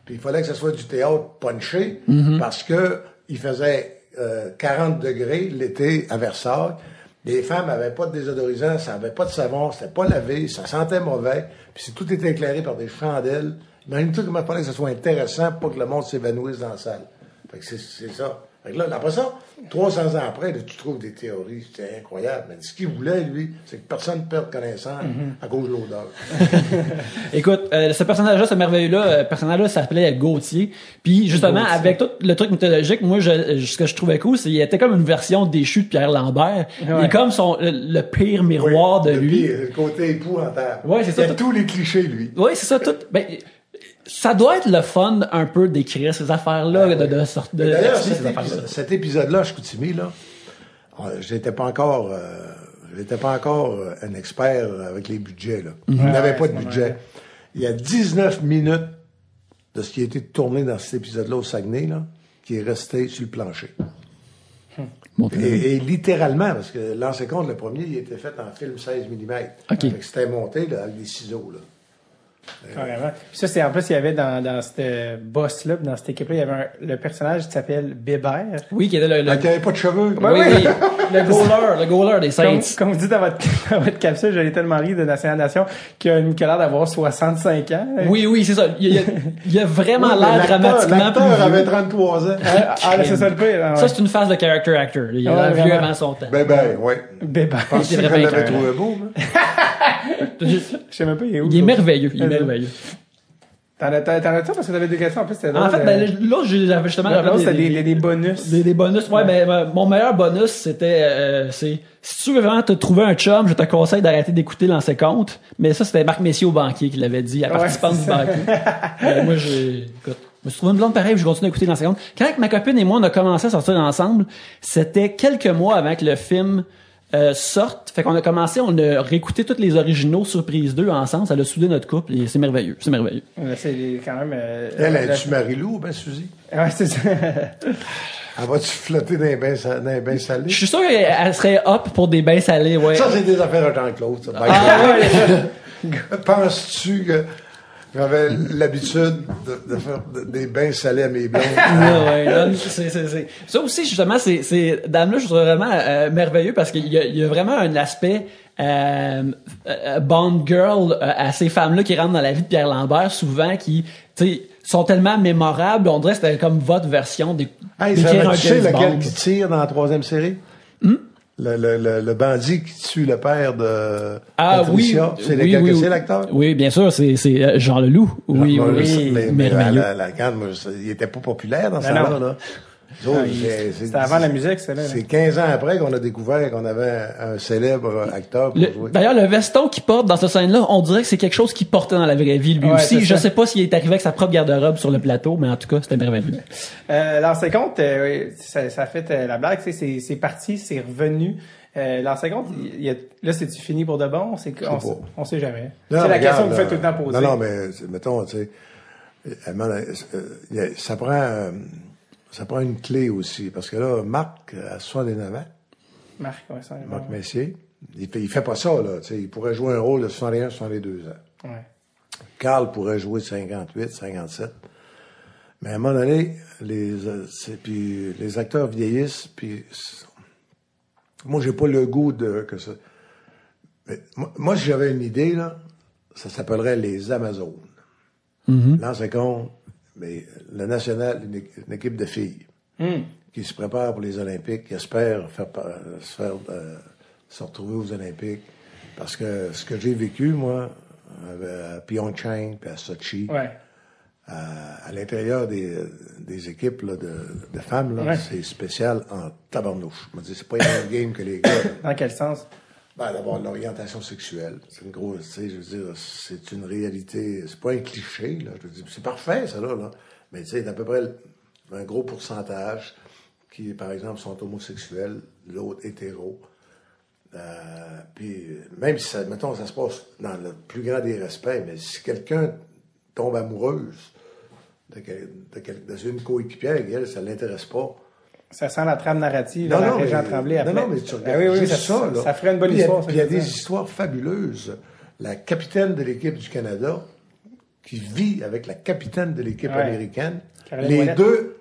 Puis il fallait que ce soit du théâtre punché, parce que il faisait euh, 40 degrés l'été à Versailles. Les femmes avaient pas de désodorisant, ça avait pas de savon, c'était pas lavé, ça sentait mauvais. Puis tout était éclairé par des chandelles. Imagine-toi comment il fallait que ce soit intéressant pour que le monde s'évanouisse dans la salle. Fait que c'est ça. Fait que là, après ça, 300 ans après, là, tu trouves des théories, c'est incroyable. Mais ce qu'il voulait, lui, c'est que personne ne perde connaissance à cause de l'odeur. Écoute, euh, ce personnage-là, ce merveilleux-là, euh, personnage-là s'appelait Gauthier. Puis justement, avec tout le truc mythologique, moi, je, ce que je trouvais cool, c'est qu'il était comme une version déchue de Pierre Lambert. Il Ouais. est comme son le, le pire miroir de Le lui. pire, le côté épouvantable. Ouais, c'est ça. Il y a tous les clichés, lui. Oui, c'est ça. Tout. Ben, ça doit être le fun un peu d'écrire ces affaires-là, de, de sorte de. Mais D'ailleurs, cet, ces affaires-là. épisode, cet épisode-là, à Chicoutimi, là, euh, j'étais pas encore, euh, j'étais pas encore euh, un expert avec les budgets, là. Il n'avait ouais, pas à de budget. Il y a 19 minutes de ce qui a été tourné dans cet épisode-là au Saguenay, là, qui est resté sur le plancher. Bon, Et, et littéralement, parce que l'ancien compte, le premier, il était fait en film 16 mm. C'était monté là, avec des ciseaux. Là. Carrément. Puis ça, c'est en plus, il y avait dans, dans ce boss-là, dans cette équipe-là, il y avait un- le personnage qui s'appelle Bébert. Oui, qui était le, qu'il n'y avait pas de cheveux. oui, oui, le goaler, le goaler des Comme, Saints. comme vous dites dans votre, dans votre capsule, j'allais tellement rire de National Nation qui a une colère d'avoir 65 ans. Oui, oui, c'est ça. Il y a, il y a vraiment Oui, l'air dramatiquement L'acteur avait 33 ans. Ah, ah, là, c'est ça le pire. hein, Ça, c'est une phase de character actor. Il a Ouais, l'air vieux avant son temps. Ben, ouais. Bébert. C'est qu'on vraiment l'avait trouvé beau? Je sais même pas, il est où. Il est merveilleux. Il est Euh, merveilleux. T'en as, t'en as ça parce que t'avais des questions? En plus. En fait, euh, ben, l'autre, j'avais justement l'autre, c'était des, des, des bonus. Des, des bonus. Ouais, ben, ben, mon meilleur bonus, c'était, euh, c'est, si tu veux vraiment te trouver un chum, je te conseille d'arrêter d'écouter l'ancien compte. Mais ça, c'était Marc Messier au banquier qui l'avait dit, à Ouais, participante du banquier. Euh, moi, j'ai, écoute, je me suis trouvé une blonde pareille, je continue d'écouter l'ancien compte. Quand ma copine et moi, on a commencé à sortir ensemble, c'était quelques mois avant que le film, euh, sorte. Fait qu'on a commencé, on a réécouté tous les originaux Surprise 2 ensemble. Ça a soudé notre couple et c'est merveilleux. C'est merveilleux. C'est quand même. euh, Elle, euh, est-tu Marie-Lou, ben, Suzy? Ouais, c'est ça. Elle va-tu flotter dans les bains, sa- dans les bains salés? Je suis sûr qu'elle serait up pour des bains salés, ouais. Ça, c'est des affaires à Jean-Claude, ça. Ah ouais, Penses-tu que j'avais l'habitude de, de faire de- des bains salés à mes blondes? Ouais, ouais, c'est, c'est, c'est. Ça aussi, justement, c'est, c'est, dame-là, je trouve vraiment euh, merveilleux parce qu'il y a, il y a vraiment un aspect euh, euh, Bond girl euh, à ces femmes-là qui rentrent dans la vie de Pierre Lambert, souvent qui, tu sais, sont tellement mémorables. On dirait que c'était comme votre version des, Hey, ça, un tu sais lequel qui tire dans la troisième série? Le, le, le, le bandit qui tue le père de Ah oui, Patricia. C'est oui, oui, oui. l'acteur? Oui, bien sûr, c'est, c'est euh, Jean Leloup. Oui, oui, mais, mais à merveilleux. la, il était pas populaire dans ce Non, non. temps-là. Là. Ah, C'était avant la musique, c'est là. C'est 15 ans après qu'on a découvert qu'on avait un célèbre acteur pour Le- jouer. D'ailleurs, le veston qu'il porte dans cette scène-là, on dirait que c'est quelque chose qu'il portait dans la vraie vie lui Ouais, aussi. Je sais pas s'il est arrivé avec sa propre garde-robe sur le plateau, mais en tout cas, c'était merveilleux. Euh, L'ancien compte, euh, oui, ça, ça a fait euh, la blague, tu sais, c'est c'est parti, c'est revenu. Euh, L'ancien compte, il y a, là, c'est-tu fini pour de bon? C'est on, pas. on sait jamais. C'est la regarde, question que vous faites tout le temps poser. Non, non, mais mettons, tu sais, euh, euh, ça prend, euh, ça prend une clé aussi, parce que là, Marc, à 69 ans, Marc, Marc Messier, il fait, il fait pas ça, là, il pourrait jouer un rôle de 61, 62 ans. ouais. Carl pourrait jouer 58, 57. Mais à un moment donné, les, euh, puis les acteurs vieillissent, puis moi, j'ai pas le goût de que ça. Mais moi, moi, si j'avais une idée, là, ça s'appellerait les Amazones. L'an compte, mais le national, une, une équipe de filles qui se prépare pour les Olympiques, qui espère faire, se faire euh, se retrouver aux Olympiques. Parce que ce que j'ai vécu, moi, à Pyeongchang, puis à Sochi, Ouais. à, à l'intérieur des, des équipes là, de, de femmes, Ouais. c'est spécial en tabarnouche. Je me dis, c'est pas une même game que les gars. Dans quel sens? Ben, d'abord, l'orientation sexuelle. C'est une grosse, je veux dire, c'est une réalité, c'est pas un cliché, là. Je veux dire, c'est parfait, ça, là, là. Mais, tu sais, d'à peu près un gros pourcentage qui, par exemple, sont homosexuels, l'autre hétéro. Euh, puis, même si, ça, mettons, ça se passe dans le plus grand des respects, mais si quelqu'un tombe amoureuse de, de, quel- de une coéquipière, elle, ça l'intéresse pas. Ça sent la trame narrative la région mais- Tremblay après. Non, non, mais tu Ben regardes oui, oui, juste ça, ça, là. ça ferait une bonne Puis histoire. il y a des histoires fabuleuses. La capitaine de l'équipe du Canada qui vit avec la capitaine de l'équipe Ouais. américaine. Caroline les deux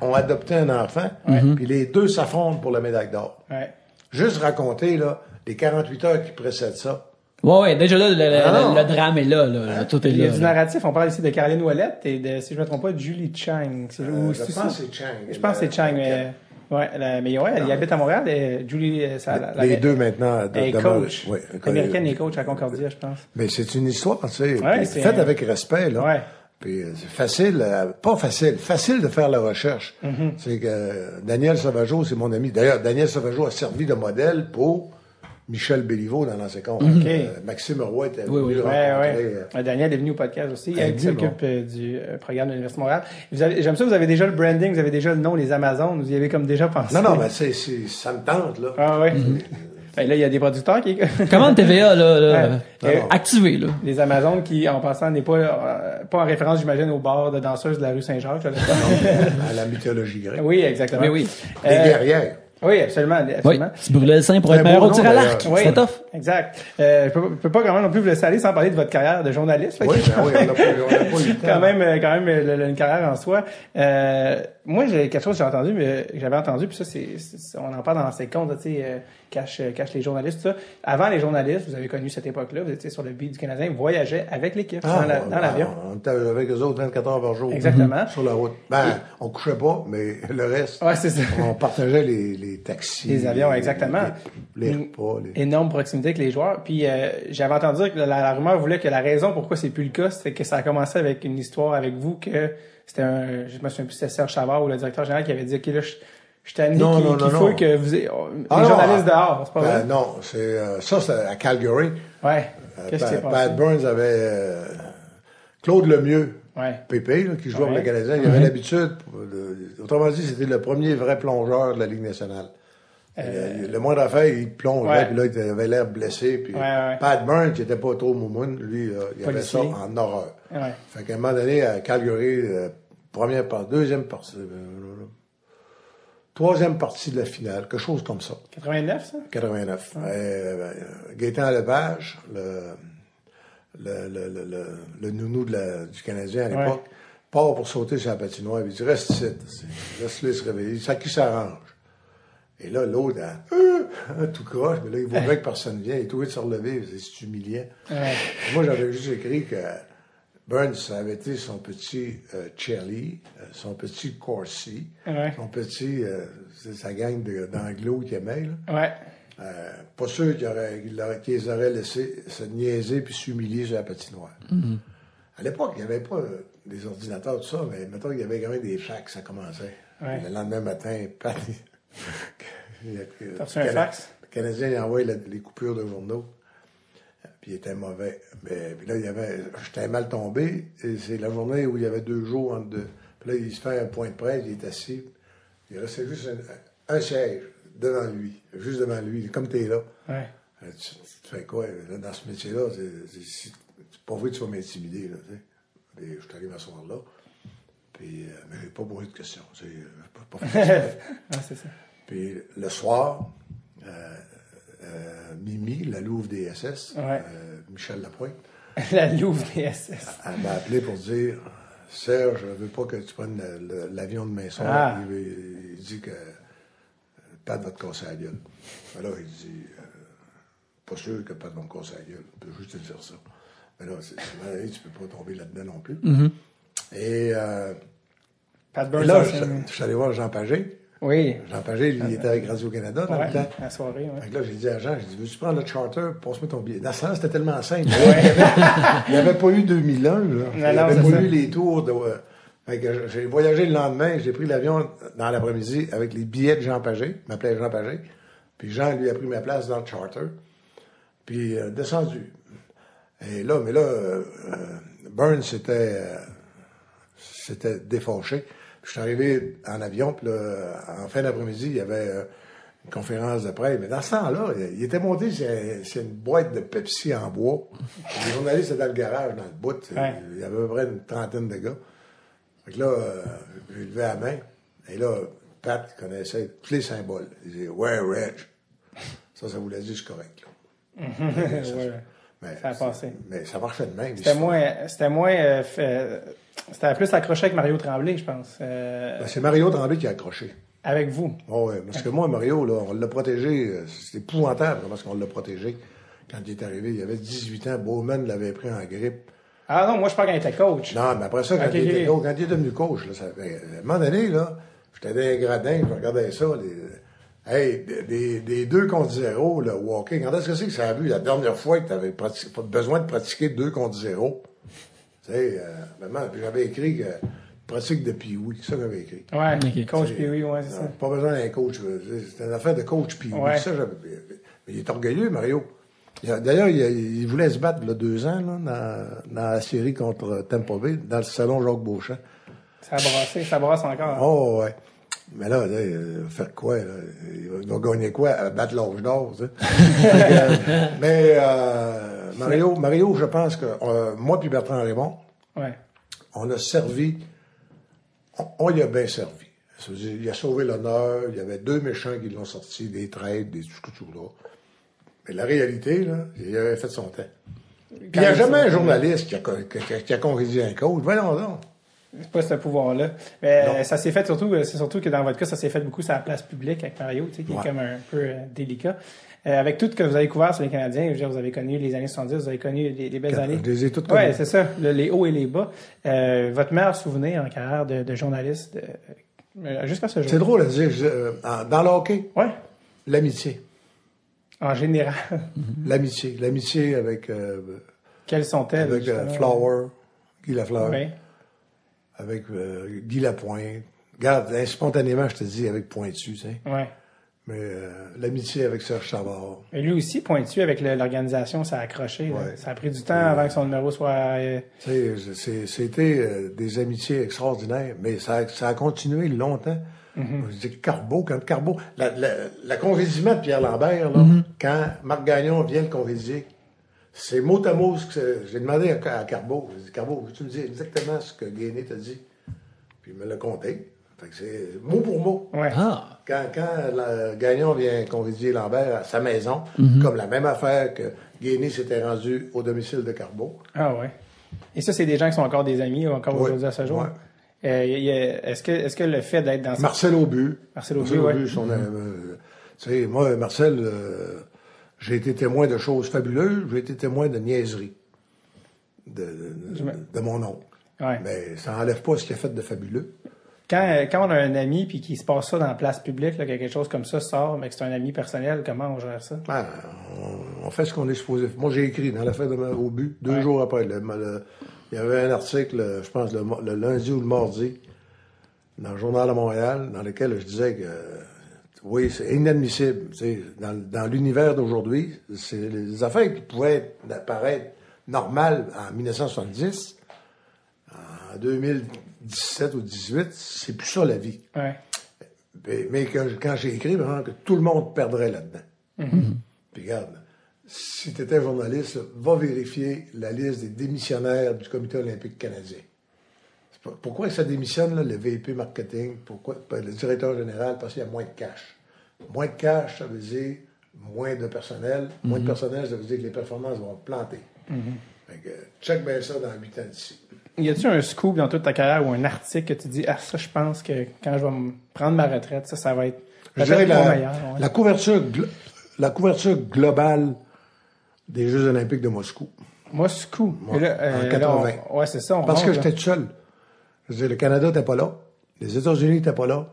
ont adopté un enfant, puis les deux s'affrontent pour la médaille d'or. Ouais. Juste raconter, là, les 48 heures qui précèdent ça. Ouais, ouais, déjà là, le, le- Ah le drame est là, là, là, tout est Il y a là. du là. narratif. On parle ici de Caroline Ouellette et de, si je me trompe pas, de Julie Chang. Ou Euh, je pense c'est Chang. Je pense que c'est Chang, mais, ouais, la- mais ouais, elle y habite à Montréal. et Julie, euh, ça, la- la- les deux maintenant. de- coach. oui, Américaine et coach à Concordia, je pense. Mais c'est une histoire, tu sais, Ouais, faite avec respect, là. Ouais. Puis euh, c'est facile, euh, pas facile, facile de faire la recherche. Mm-hmm. C'est que Daniel Sauvageau, c'est mon ami. D'ailleurs, Daniel Sauvageau a servi de modèle pour Michel Béliveau dans l'ancien compte. Euh, Maxime Roy était Oui, venu oui. le Ouais, rencontrer. ouais. euh, Euh, Daniel est venu au podcast aussi. Elle Exactement. s'occupe euh, du euh, programme de l'Université de Montréal. J'aime ça, vous avez déjà le branding, vous avez déjà le nom, les Amazones, vous y avez comme déjà pensé. Non, non, mais ça me tente, là. Ah ouais. Ben là, il y a des producteurs qui... Comment TVA, là, là Ouais. euh, Non. activé, là? Les Amazones qui, en passant, n'est pas, euh, pas en référence, j'imagine, au bar de danseuses de la rue Saint-Jacques. à la mythologie grecque. oui, exactement. Oui, oui. Les Euh, guerrières. Oui, absolument. Oui, absolument. tu brûlais le sein pour être un meilleur au tir à l'arc. Oui, C'était tough. Exact. Euh, je peux, je peux pas quand même non plus vous laisser aller sans parler de votre carrière de journaliste. là, Oui, qui- ben oui, on n'a pas, on n'a pas eu le temps. quand même, quand même euh, le- une carrière en soi. Euh, moi, j'ai quelque chose que j'ai entendu, mais que j'avais entendu, puis ça, c'est, c'est- on en parle dans ces comptes, tu sais, euh, cache, euh, cache les journalistes, tout ça. Avant les journalistes, vous avez connu cette époque-là, vous étiez sur le beat du Canadien, vous voyagez avec l'équipe Ah, dans, la- dans l'avion. On était avec eux autres 24 heures par jour. Exactement. Sur la route. Ben, on couchait pas, mais le reste, Ouais, c'est ça. on partageait les, les taxis. Les avions, exactement. Les, les repas. Les... énorme proximité avec les joueurs. Puis euh, j'avais entendu dire que la, la rumeur voulait que la raison pourquoi c'est plus le cas, c'est que ça a commencé avec une histoire avec vous que c'était un, je me souviens plus, c'était Serge Savard ou le directeur général qui avait dit, ok là, je, je tanné Non, qu'il non, non, faut non. que vous, ayez- oh, les Ah journalistes ah, dehors, c'est pas Ben, non, c'est euh, ça, c'est à Calgary. Ouais. Euh, Qu'est-ce qui s'est passé? Pat Burns avait euh, Claude Lemieux, Ouais. Pépé, là, qui jouait pour Ouais. le Canadien. Il avait l'habitude, de- autrement dit, c'était le premier vrai plongeur de la Ligue nationale. Euh, le moindre affaire, il plongeait, Ouais. puis là, il avait l'air blessé. Puis Ouais, ouais. Pat Burns, qui était pas trop moumoune, lui, il avait ça en horreur. Fait qu'à un moment donné, à Calgary, euh, première partie, deuxième partie, troisième partie de la finale, quelque chose comme ça. 89, ça? 89. Euh, euh, Gaétan Lepage, le, le, le, le, le, le nounou de la- du Canadien à l'époque, part pour sauter sur la patinoire. Il dit Reste ici, laisse-le se réveiller. Ça qui s'arrange. Et là, l'autre, elle, Ah! tout croche, mais là, il voudrait que personne vienne. Il est obligé de se relever, c'est humiliant. Ouais. Moi, j'avais juste écrit que Burns, ça avait été son petit euh, Charlie, euh, son petit Corsi, Ouais. son petit, euh, c'est sa gang d'anglo qu'il aimait, là. Ouais. Euh, pas sûr qu'ils qu'ils les auraient laissé se niaiser puis s'humilier sur la patinoire. À l'époque, il n'y avait pas des ordinateurs, tout ça, mais mettons qu'il y avait quand même des fax, ça commençait. Ouais. Le lendemain matin, pat, il y a- T'as reçu un fax? Le Canadien il envoyait la- les coupures de journaux, puis il était mauvais. Mais puis là, il y avait, j'étais mal tombé, et c'est la journée où il y avait deux jours entre deux. Puis là, il se fait un point de presse, il est assis, il restait juste un, un siège devant lui, juste devant lui, comme t'es là. Ouais. Euh, Tu, tu fais quoi là, dans ce métier-là? C'est, pas vrai que tu vas m'intimider. Là, tu sais. Puis je suis arrivé à ce soir-là. Puis, euh, mais j'ai pas posé de questions. C'est, euh, pas, pas ça. Puis le soir, euh, euh, Mimi, la Louve des SS, Ouais. euh, Michel Lapointe, La Louve des SS. elle m'a appelé pour dire Serge, je veux pas que tu prennes l'avion demain soir. Ah. Il, il dit que euh, Pat va te casser la gueule. Alors, il dit, pas sûr que Pat va me casser la gueule. Je peux juste te dire ça. Mais là, tu peux pas tomber là-dedans non plus. Et, euh, Pat et Burns, là, je suis allé voir Jean Pagé. Oui. Jean Pagé, lui, il était avec Radio-Canada dans le temps. la soirée, que là, j'ai dit à Jean, j'ai dit, veux-tu prendre le charter? Passe-moi ton billet? Dans ce temps, c'était tellement simple. Il n'y avait pas eu 2001, là. Il n'y avait pas ça. eu les tours de... euh, Fait que j'ai voyagé le lendemain, j'ai pris l'avion dans l'après-midi avec les billets de Jean Pagé. Il m'appelait Jean Pagé. Puis Jean, lui, a pris ma place dans le charter. Puis euh, descendu. Et là, mais là, euh, euh, Burns s'était euh, s'était défauché. Puis je suis arrivé en avion, puis là, en fin d'après-midi, il y avait euh, une conférence de presse. Mais dans ce temps-là, il était monté c'est une boîte de Pepsi en bois. Les journalistes étaient dans le garage, dans le bout. Ouais. Il y avait à peu près une trentaine de gars. Fait que là, euh, j'ai levé la main. Et là, Pat connaissait tous les symboles. Il disait « Ouais, Reg ». Ça, ça voulait dire « c'est correct ». Ouais. Mais, Ça a passé. Mais ça marchait de même. C'était moins, c'était moins, euh, c'était plus accroché avec Mario Tremblay, je pense. Euh, Ben, C'est Mario Tremblay qui a accroché. avec vous. Oh, ouais, parce que moi, Mario, là, on l'a protégé. euh, C'est épouvantable parce qu'on l'a protégé. Quand il est arrivé, il avait 18 ans. Bowman l'avait pris en grippe. Ah non, moi je parle quand il était coach. Non, mais après ça, quand, il, était coach, quand il est devenu coach, là, ça fait- à un moment donné, là, j'étais dans les gradins, je regardais ça. Les, hey, des, des, des deux contre zéro, le walking. Quand est-ce que c'est que ça a vu la dernière fois que tu avais besoin de pratiquer deux contre zéro? Tu sais, euh, vraiment, puis j'avais écrit que pratique de pee-wee, c'est ça que j'avais écrit. Ouais, Ok. coach C'est- puis oui, ouais, c'est Non, ça. Pas besoin d'un coach. C'était une affaire de coach. Puis Ouais. ça, j'avais- mais il est orgueilleux, Mario. D'ailleurs, il, voulait se battre a deux ans là, dans, dans la série contre Tampa Bay, dans le salon Jacques Beauchamp. Ça a brassé, ça brasse encore. Oh, ouais. Mais là, là, euh, faire quoi? Là? Il va- il va gagner quoi? À battre l'âge d'or, euh, mais euh, Mario, Mario, je pense que euh, moi puis Bertrand Raymond, Ouais. on a servi, on, on y a bien servi. Il a sauvé l'honneur, il y avait deux méchants qui l'ont sorti, des traites, des tout tout là. Mais la réalité, là, il avait fait son temps. Puis il n'y a jamais un journaliste qui a, qui a, qui a congédié un coach. Voyons donc. C'est pas ce pouvoir-là. Mais euh, ça s'est fait surtout, euh, c'est surtout que dans votre cas, ça s'est fait beaucoup sur la place publique avec Mario, tu sais, qui Ouais. est comme un peu euh, délicat. Euh, avec tout ce que vous avez couvert sur les Canadiens, je veux dire, vous avez connu les années 70, vous avez connu les, les belles années. toutes Ouais, connues. c'est ça, le- les hauts et les bas. Euh, votre meilleur souvenir en carrière de, de journaliste euh, jusqu'à ce jour. C'est drôle à dire. je- euh, dans le hockey, Ouais, l'amitié. en général. L'amitié. L'amitié avec, euh, Quelles sont-elles? avec euh? Flower, Guy Lafleur, Oui. avec euh, Guy Lapointe. Regarde, spontanément, je te dis, avec Pointu, tu sais. Ouais. Mais euh, l'amitié avec Serge Savard. Et lui aussi, pointu avec l'organisation, ça a accroché. Ouais. Ça a pris du temps avant que son numéro soit. euh, Tu sais, c'est- C'était euh, des amitiés extraordinaires, mais ça, a- ça a continué longtemps. Je dis Carbeau, quand Carbeau, la, la, la congédiement de Pierre Lambert, là, quand Marc Gagnon vient le congédier, c'est mot à mot ce que j'ai demandé à, à Carbeau. J'ai dit, Carbeau, tu me dis exactement ce que Gainé t'a dit? Puis il me l'a compté. C'est mot pour mot. Ouais. Ah! Quand, quand la- Gagnon vient congédier Lambert à sa maison, comme la même affaire que Gainé s'était rendu au domicile de Carbeau. Ah ouais. Et ça, c'est des gens qui sont encore des amis ou encore aujourd'hui à ce jour? Ouais. Euh, Est-ce que, est-ce que le fait d'être dans cette- Marcel Aubu. Marcel Aubu, ouais. son, euh, tu sais, moi, Marcel, euh, j'ai été témoin de choses fabuleuses, j'ai été témoin de niaiseries de, mon oncle. Ouais. Mais ça n'enlève pas ce qu'il a fait de fabuleux. Quand, euh, quand on a un ami puis qu'il se passe ça dans la place publique, là, que quelque chose comme ça sort, mais que c'est un ami personnel, comment on gère ça? Ah, on, on fait ce qu'on est supposé. Moi, j'ai écrit dans l'affaire de ma- Aubu, deux jours après. le- le- il y avait un article, je pense, le, lundi ou le mardi, dans le Journal de Montréal, dans lequel je disais que, oui, c'est inadmissible. Dans, dans l'univers d'aujourd'hui, c'est les affaires qui pouvaient apparaître normales en 1970, en 2017 ou 2018, c'est plus ça la vie. Ouais. Mais, quand j'ai écrit, vraiment, que tout le monde perdrait là-dedans. Puis regarde, si tu étais journaliste, va vérifier la liste des démissionnaires du Comité olympique canadien. Pourquoi ça démissionne, là, le VP marketing, pourquoi le directeur général? Parce qu'il y a moins de cash. Moins de cash, ça veut dire moins de personnel. Moins de personnel, ça veut dire que les performances vont planter. Fait que, check bien ça dans 8 ans d'ici. Y a-tu un scoop dans toute ta carrière ou un article que tu dis, ah, ça, je pense que quand je vais prendre ma retraite, ça, ça va être Je dirais la, meilleur. ouais. la couverture, la couverture globale des Jeux Olympiques de Moscou. Moscou. Ouais, en là, 80. on- ouais, c'est ça. on Parce que rentre, j'étais tout seul. Je veux dire, le Canada n'était pas là. Les États-Unis n'étaient pas là.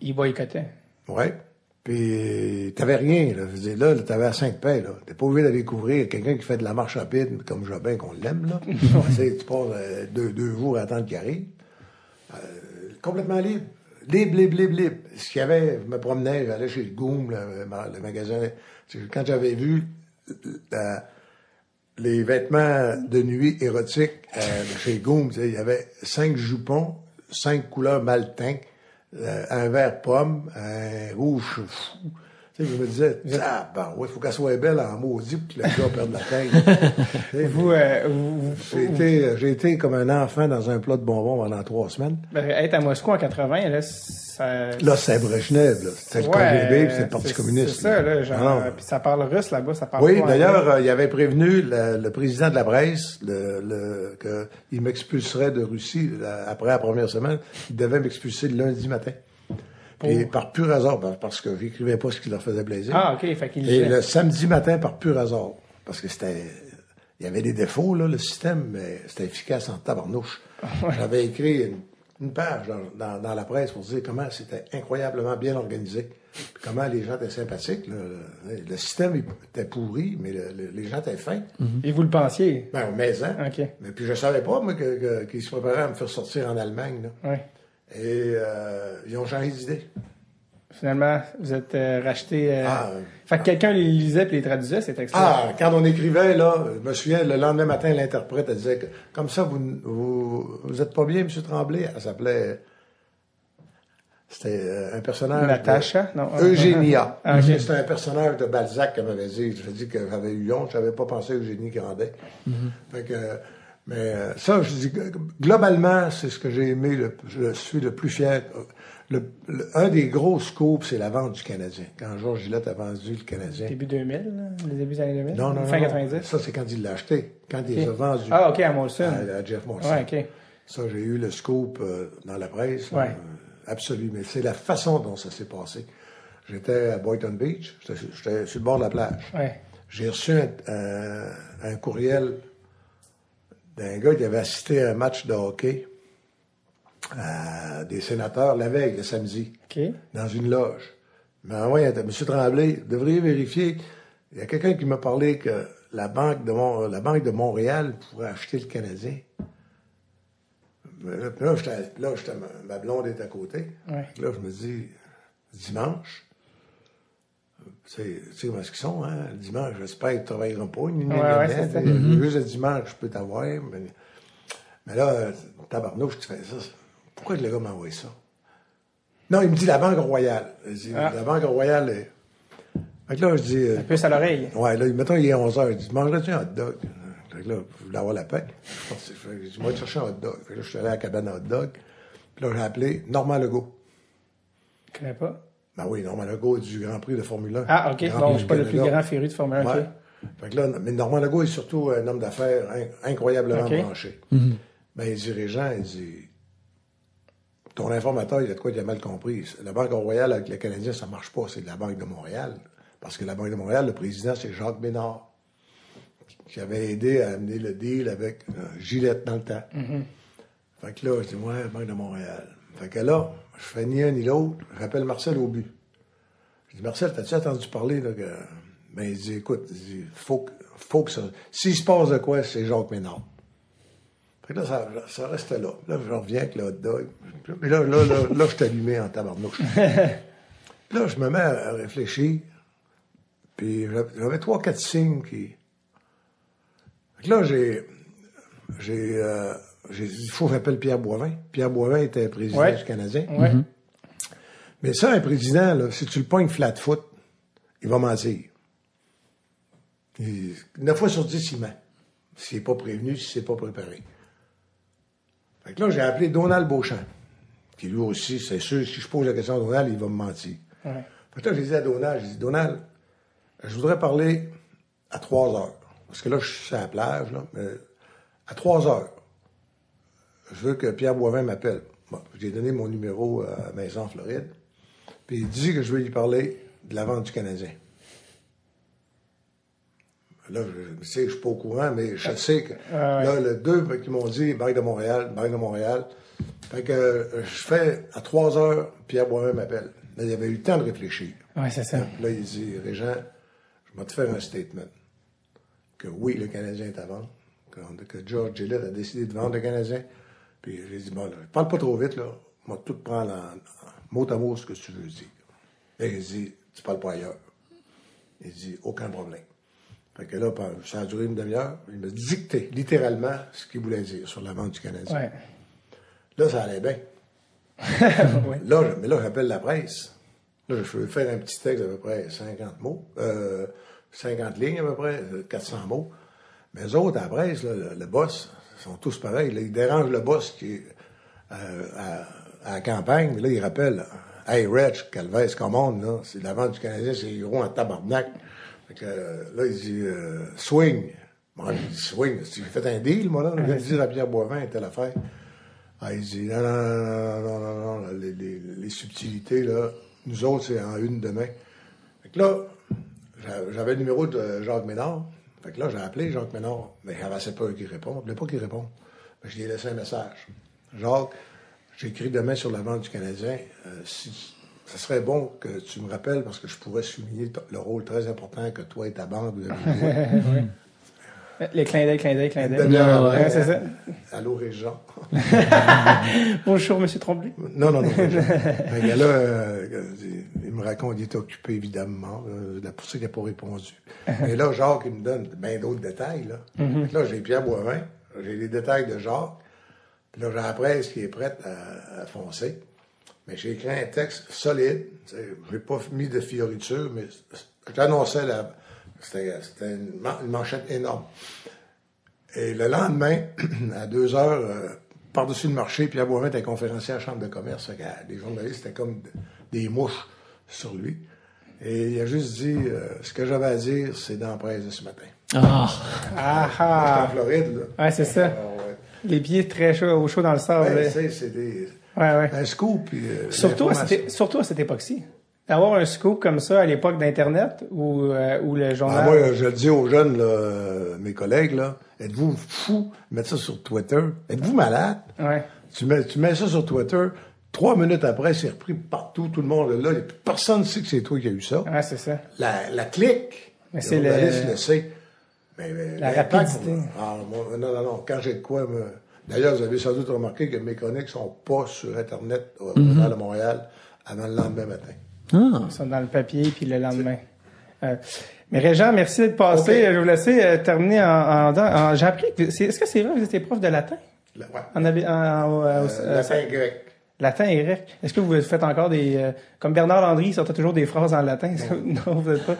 Il boycottait. Ouais. Puis, t'avais rien, là. Je veux dire, là, t'avais à cinq paix, là. T'es pas obligé d'aller couvrir quelqu'un qui fait de la marche rapide, comme Jobin, qu'on l'aime, là. tu passes euh, deux, deux jours à attendre qu'il arrive. Euh, complètement libre. Libre, libre, libre, libre. Ce qu'il y avait, je me promenais, j'allais chez le Goom, le, le magasin. Quand j'avais vu euh, les vêtements de nuit érotiques euh, chez Goom, il y avait cinq jupons, cinq couleurs maltin, euh, un vert pomme, un rouge fou. Tu sais, je me disais, ah, ben, ouais, faut qu'elle soit belle en maudit pour que le gars perde la tête. Vous, euh, vous, vous- j'ai été, j'ai été comme un enfant dans un plat de bonbons pendant trois semaines. ben, être à Moscou en 80, là, ça... Là, c'est Brezhnev, là. C'était le KGB, puis c'était le Parti c'est- communiste. C'est ça, là, genre, Ah non. puis ça parle russe là-bas, ça parle Oui, d'ailleurs, euh, il avait prévenu le, le président de la Bresse le, le, qu'il m'expulserait de Russie la- après la première semaine. Il devait m'expulser le lundi matin. Et par pur hasard, ben, parce que j'écrivais pas ce qui leur faisait plaisir. Ah, OK, fait qu'il Et le samedi matin, par pur hasard, parce que c'était... Il y avait des défauts, là, le système, mais c'était efficace en tabarnouche. J'avais écrit une, une page dans, dans, dans la presse pour dire comment c'était incroyablement bien organisé, puis comment les gens étaient sympathiques. là. Le, système était pourri, mais le- le- les gens étaient fins. Et vous le pensiez? Ben, mais hein. OK. Mais puis je savais pas, moi, que- qu'ils se préparaient à me faire sortir en Allemagne. Là. Ouais. Et euh, ils ont changé d'idée. Finalement, vous êtes euh, racheté... euh, Ah, fait que quelqu'un les lisait puis les traduisait, c'est extra. Ah, quand on écrivait, là, je me souviens, le lendemain matin, l'interprète, elle disait que, comme ça, vous, vous, vous êtes pas bien, M. Tremblay? Elle s'appelait, c'était euh, un personnage. de- Natacha? Non. Eugénia. Ah. C'était un personnage de Balzac qu'elle m'avait dit. Je dit que j'avais eu honte, j'avais pas pensé à Eugénie Grandet. Fait que, mais euh, ça, je dis, globalement, c'est ce que j'ai aimé, le, je suis le plus fier. Le, le- un des gros scoops, c'est la vente du Canadien. Quand Georges Gillette a vendu le Canadien. Début 2000, là, les débuts des années 2000? Non, non, Fin non, 90? Ça, c'est quand il l'a acheté. Quand il les a Ok. vendus Ah, OK, à Molson. à, à Jeff Monson. Ouais, OK. Ça, j'ai eu le scoop euh, dans la presse. là, Ouais. euh, absolu. Mais c'est la façon dont ça s'est passé. J'étais à Boynton Beach. J'étais sur- J'étais sur le bord de la plage. Ouais. J'ai reçu un, un- un courriel d'un gars qui avait assisté à un match de hockey à des sénateurs la veille, le samedi dans une loge. Mais oui, M. Tremblay, vous devriez vérifier. Il y a quelqu'un qui m'a parlé que la banque de Mon- la banque de Montréal pourrait acheter le Canadien. Mais là, là, ma, ma blonde est à côté. Ouais. Là, je me dis, dimanche, tu sais comment est-ce qu'ils sont, hein? Le dimanche, j'espère qu'ils ne travailleront pas. Ni, ni, Ouais, ni, ouais, ni, c'est ça. ni. Juste le dimanche, je peux t'avoir. Mais, mais là, euh, tabarnouche, tu fais ça. Pourquoi le gars m'a envoyé ça? Non, il me dit la Banque Royale. Il dit, Ah. La Banque Royale est... Fait que là, je dis... euh, Un peu à l'oreille. Ouais, là, mettons, il est 11 h Il dit, mangerais-tu un hot dog? Fait que là, je voulais avoir la paix? Je dit, moi, chercher un hot dog. Fait que là, je suis allé à la cabane à hot dog. Puis là, j'ai appelé Normand Legault. Je connais pas. Ben oui, Normand Legault du Grand Prix de Formule 1. Ah, OK. Grand Prix je suis pas le plus grand féru de Formule 1. OK. Ouais. Fait que là, mais Normand Legault est surtout un homme d'affaires in- incroyablement branché. Ben, il dit, Régent, il dit, ton informateur, il a de quoi il a mal compris. La Banque Royale avec les Canadiens, ça marche pas. C'est de la Banque de Montréal. Parce que la Banque de Montréal, le président, c'est Jacques Bénard, qui avait aidé à amener le deal avec euh, Gillette dans le temps. Fait que là, je dis, ouais, Banque de Montréal. Fait que là, je fais ni un ni l'autre. J'appelle Marcel Aubu. Je dis, Marcel, t'as-tu entendu parler, là, que... Ben, il dit, écoute, il dit, faut faut que ça... S'il se passe de quoi, c'est Jacques Ménard. Fait que là, ça, ça reste là. Là, je reviens avec le hot dog. Mais là, là, là, là, je allumé en tabarnouche. Là, je me mets à réfléchir. Puis j'avais trois, quatre signes qui... Fait que là, j'ai... J'ai... euh, j'ai dit, il faut que j'appelle Pierre Boivin. Pierre Boivin était président Ouais. du Canadien. Ouais. Mais ça, un président, là, si tu le pognes flat foot, il va mentir. Il- Neuf fois sur dix, il ment. S'il n'est pas prévenu, s'il n'est pas préparé. Fait que là, j'ai appelé Donald Beauchamp, qui lui aussi, c'est sûr, si je pose la question à Donald, il va me mentir. Ouais. Fait que là, j'ai dit à Donald, j'ai dit, Donald, je voudrais parler à trois heures. Parce que là, je suis à la plage, là, mais à trois heures. Je veux que Pierre Boivin m'appelle. Bon, j'ai donné mon numéro à Maison Floride. Puis il dit que je vais lui parler de la vente du Canadien. Là, je sais, je suis pas au courant, mais je sais que Ah, là, le deux qui m'ont dit Banque de Montréal, Banque de Montréal. Fait que euh, je fais à 3 heures, Pierre Boivin m'appelle. Là, il avait eu le temps de réfléchir. Ouais, c'est ça. Là, il dit, Régent, je vais te faire un statement. Que oui, le Canadien est à vendre. Que, que George Gillette a décidé de vendre le Canadien. Puis j'ai dit, bon, là, parle pas trop vite, là. Moi, tout prendre en, en mot à mot ce que tu veux dire. Là, il dit, tu parles pas ailleurs. Il dit, aucun problème. Fait que là, ça a duré une demi-heure. Il m'a dicté, littéralement, ce qu'il voulait dire sur la vente du Canadien. Ouais. Là, ça allait bien. Là, mais là, j'appelle la presse. Là, je veux faire un petit texte d'à peu près 50 mots, euh, 50 lignes à peu près, euh, 400 mots. Mais eux autres, à la presse, là, le, le boss, ils sont tous pareils. là. ils dérangent le boss qui est euh, à, à la campagne. Mais là, ils rappellent, Hey, Rich, Calvez, commande, là, c'est la vente du Canadien, c'est gros en tabarnak. Fait que, euh, là, il dit, euh, swing. Moi, je dis, swing. J'ai fait un deal, moi, là. Je dire à Pierre Boivin, telle affaire. Ah, il dit, non, non, non, non, non, non, non, les, les, les subtilités, là, nous autres, c'est en une demain. Fait que là, j'a- j'avais le numéro de Jacques Ménard. Fait que là, j'ai appelé Jacques Ménard, mais il n'avançait pas qu'il réponde. Je voulais pas qu'il réponde. Mais je lui ai laissé un message. Jacques, j'écris demain sur la vente du Canadien. Euh, ça serait bon que tu me rappelles parce que je pourrais souligner le rôle très important que toi et ta banque vous avez joué. Les clins d'œil, clins d'œil, clins d'œil. après, Ouais, c'est ça. Allô, Régent. Bonjour, Monsieur Trombley. Non, non, non. Un gars-là, euh, il- il me raconte qu'il était occupé, évidemment. Euh, C'est pour ça qu'il n'a pas répondu. Et là, Jacques, il me donne bien d'autres détails. Là, que là j'ai Pierre Boivin, j'ai les détails de Jacques. Puis là, j'ai la presse qui est prête à, à foncer. Mais j'ai écrit un texte solide. Je n'ai pas mis de fioritures, mais j'annonçais la. C'était c'était une, man- une manchette énorme. Et le lendemain, à deux heures, euh, par-dessus le marché, Pierre Boivin était conférencier à la Chambre de commerce. Euh, les journalistes étaient comme des mouches sur lui. Et il a juste dit euh, ce que j'avais à dire, c'est dans la presse de ce matin. Ah. Ah J'étais en ah. Floride, là. Ouais, c'est ça. Ah, ouais. Les pieds très chauds, au chaud dans le sable. Ouais, sais, c'est des, Ouais, ouais. un scoop. Puis, euh, Surtout à, cette, surtout à cette époque-ci. Avoir un scoop comme ça à l'époque d'Internet où, euh, le Ah, journal... moi, je le dis aux jeunes, là, mes collègues, là, êtes-vous fous de mettre ça sur Twitter? Êtes-vous malade? Ouais. Tu mets, tu mets ça sur Twitter, trois minutes après, c'est repris partout, tout le monde est là. et Personne ne sait que c'est toi qui as eu ça. Ouais, c'est ça. La, la clique, Mais c'est le- journaliste le sait. Mais, mais La rapidité. ah, non, non, non. Quand j'ai de quoi me... D'ailleurs, vous avez sans doute remarqué que mes chroniques sont pas sur Internet au. Journal de Montréal avant le lendemain matin. Ah. Ils sont dans le papier puis le lendemain. Euh, mais Régent, merci d'être passé. Je vais vous laisser euh, terminer en... en, en- J'ai appris que... Est-ce que c'est vrai que vous étiez prof de latin? La- ouais. En, en, en- Euh, euh, latin grec. Latin et grec. Est-ce que vous faites encore des... euh, comme Bernard Landry, il sortait toujours des phrases en latin. non, vous n'êtes pas.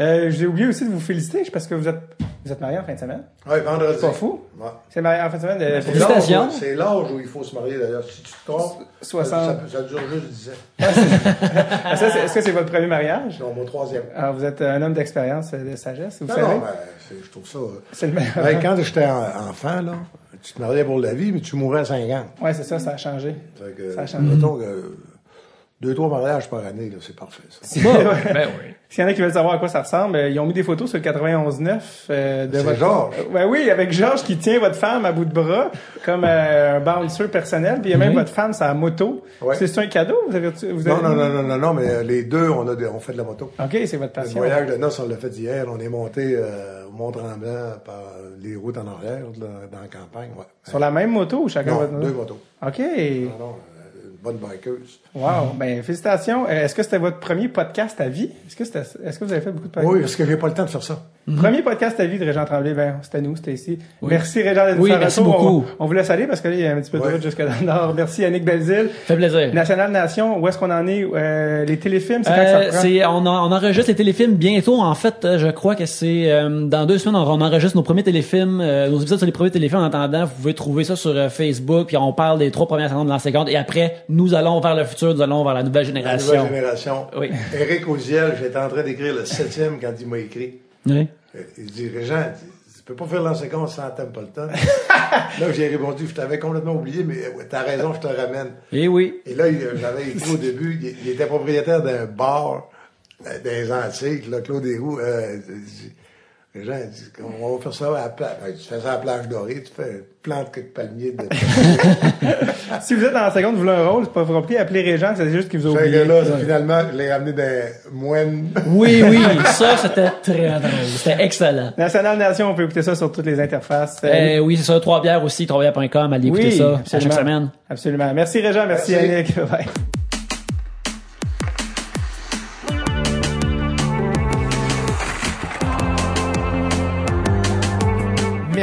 Euh, J'ai oublié aussi de vous féliciter parce que vous êtes, vous êtes marié en fin de semaine. Oui, vendredi. Pas fou. Ouais. C'est marié en fin de semaine de... C'est Félicitations. l'âge où- C'est l'âge où il faut se marier, d'ailleurs. Si tu te trompes, 60. ça, dure juste 10 ans. Ah, ça, c'est- Est-ce que c'est votre premier mariage? Non, mon troisième. Alors, vous êtes un homme d'expérience, euh, de sagesse, vous Non, savez? non, ben, c'est- je trouve ça... euh, C'est le meilleur. ben, quand j'étais en- enfant, là, tu te mariais pour la vie, mais tu mourais à 5 ans. Ouais, c'est ça, ça a changé. Fait que, Ça a changé. mettons que deux, trois mariages par année, là, c'est parfait, ça. Ouais. Ben oui. S'il y en a qui veulent savoir à quoi ça ressemble, euh, ils ont mis des photos sur le 91.9 euh, de C'est votre... Georges. Ouais, oui, avec Georges qui tient votre femme à bout de bras comme euh, un bouncer personnel, puis il y a même Oui. votre femme sa moto. Ouais. C'est un cadeau? Vous avez, vous Non, avez- non, non, non, non, non, mais euh, les deux, on, a des- on fait de la moto. OK, c'est votre Le passion. voyage de noces, on l'a fait hier. On est monté euh, au Mont-Tremblant par les routes en arrière, là, dans la campagne. Ouais. Sur la même moto ou chacun Non, votre moto? deux motos. OK. Non, non, euh, une bonne bikeuse. Wow. Ben, félicitations. Euh, Est-ce que c'était votre premier podcast à vie? Est-ce que, c'était- est-ce que vous avez fait beaucoup de podcasts? Oui, parce que j'ai pas le temps de faire ça. Premier podcast à vie de Régent Tremblay, ben, c'était nous, c'était ici. Merci Régent d'être Oui, merci beaucoup. On, on vous laisse aller parce que là, il y a un petit peu de Ouais. route jusque dans le nord. Merci Yannick Belzile. Fait plaisir. National Nation, où est-ce qu'on en est? Euh, les téléfilms, c'est quand que Euh, ça prend? c'est, on, en- on enregistre les téléfilms bientôt. En fait, je crois que c'est euh, dans deux semaines, on, on enregistre nos premiers téléfilms, euh, nos épisodes sur les premiers téléfilms. En attendant, vous pouvez trouver ça sur euh, Facebook. Puis on parle des trois premières saisons de l'an 50. Et après, nous allons vers le futur, nous allons vers la nouvelle La génération. nouvelle génération. Oui. Éric Oziel, j'étais en train d'écrire le septième quand il m'a écrit. Oui. Il dit, Régent, tu peux pas faire l'ancien compte sans Templeton. là, j'ai répondu, je t'avais complètement oublié, mais t'as raison, je te ramène. Eh oui. Et là, j'avais écrit au début, il, il était propriétaire d'un bar euh, des Antilles, là, Claude Héroux. Euh, les gens disent on va faire ça à la plage. Ben, tu fais ça à la plage dorée, tu fais plante quelques palmiers de. Si vous êtes dans la seconde, vous voulez un rôle, c'est pas compliqué, appelez Régent, c'est juste qu'il vous que oublié. là, finalement, je l'ai ramené d'un moine. Oui, oui. Ça, c'était très drôle. C'était excellent. National Nation, on peut écouter ça sur toutes les interfaces. Euh, oui, c'est ça. Trois bières aussi, trois-bières.com. Allez écouter ça absolument. chaque semaine. Absolument. Merci Régent, merci, Merci. Yannick. Bye.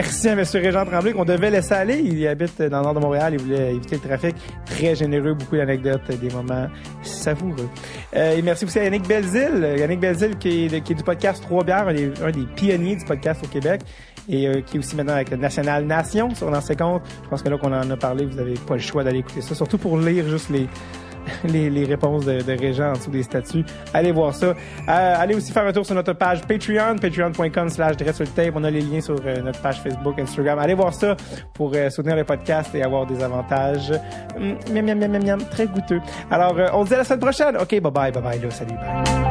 Merci à M. Régent Tremblay qu'on devait laisser aller. Il habite dans le nord de Montréal. Il voulait éviter le trafic. Très généreux, beaucoup d'anecdotes, des moments savoureux. Euh, et merci aussi à Yannick Belzile. Yannick Belzile qui est, du podcast Trois Bières, un des, pionniers du podcast au Québec et euh, qui est aussi maintenant avec le National Nation sur l'ancien compte. Je pense que là qu'on en a parlé, vous avez pas le choix d'aller écouter ça, surtout pour lire juste les les, les réponses de, de Régent en dessous des statuts. Allez voir ça. Euh, allez aussi faire un tour sur notre page Patreon, patreon.com slash. On a les liens sur euh, notre page Facebook, Instagram. Allez voir ça pour euh, soutenir le podcast et avoir des avantages. Hum, miam, miam, miam, miam, miam, très goûteux. Alors, euh, on se dit à la semaine prochaine. OK, bye bye, bye bye, là, salut, bye.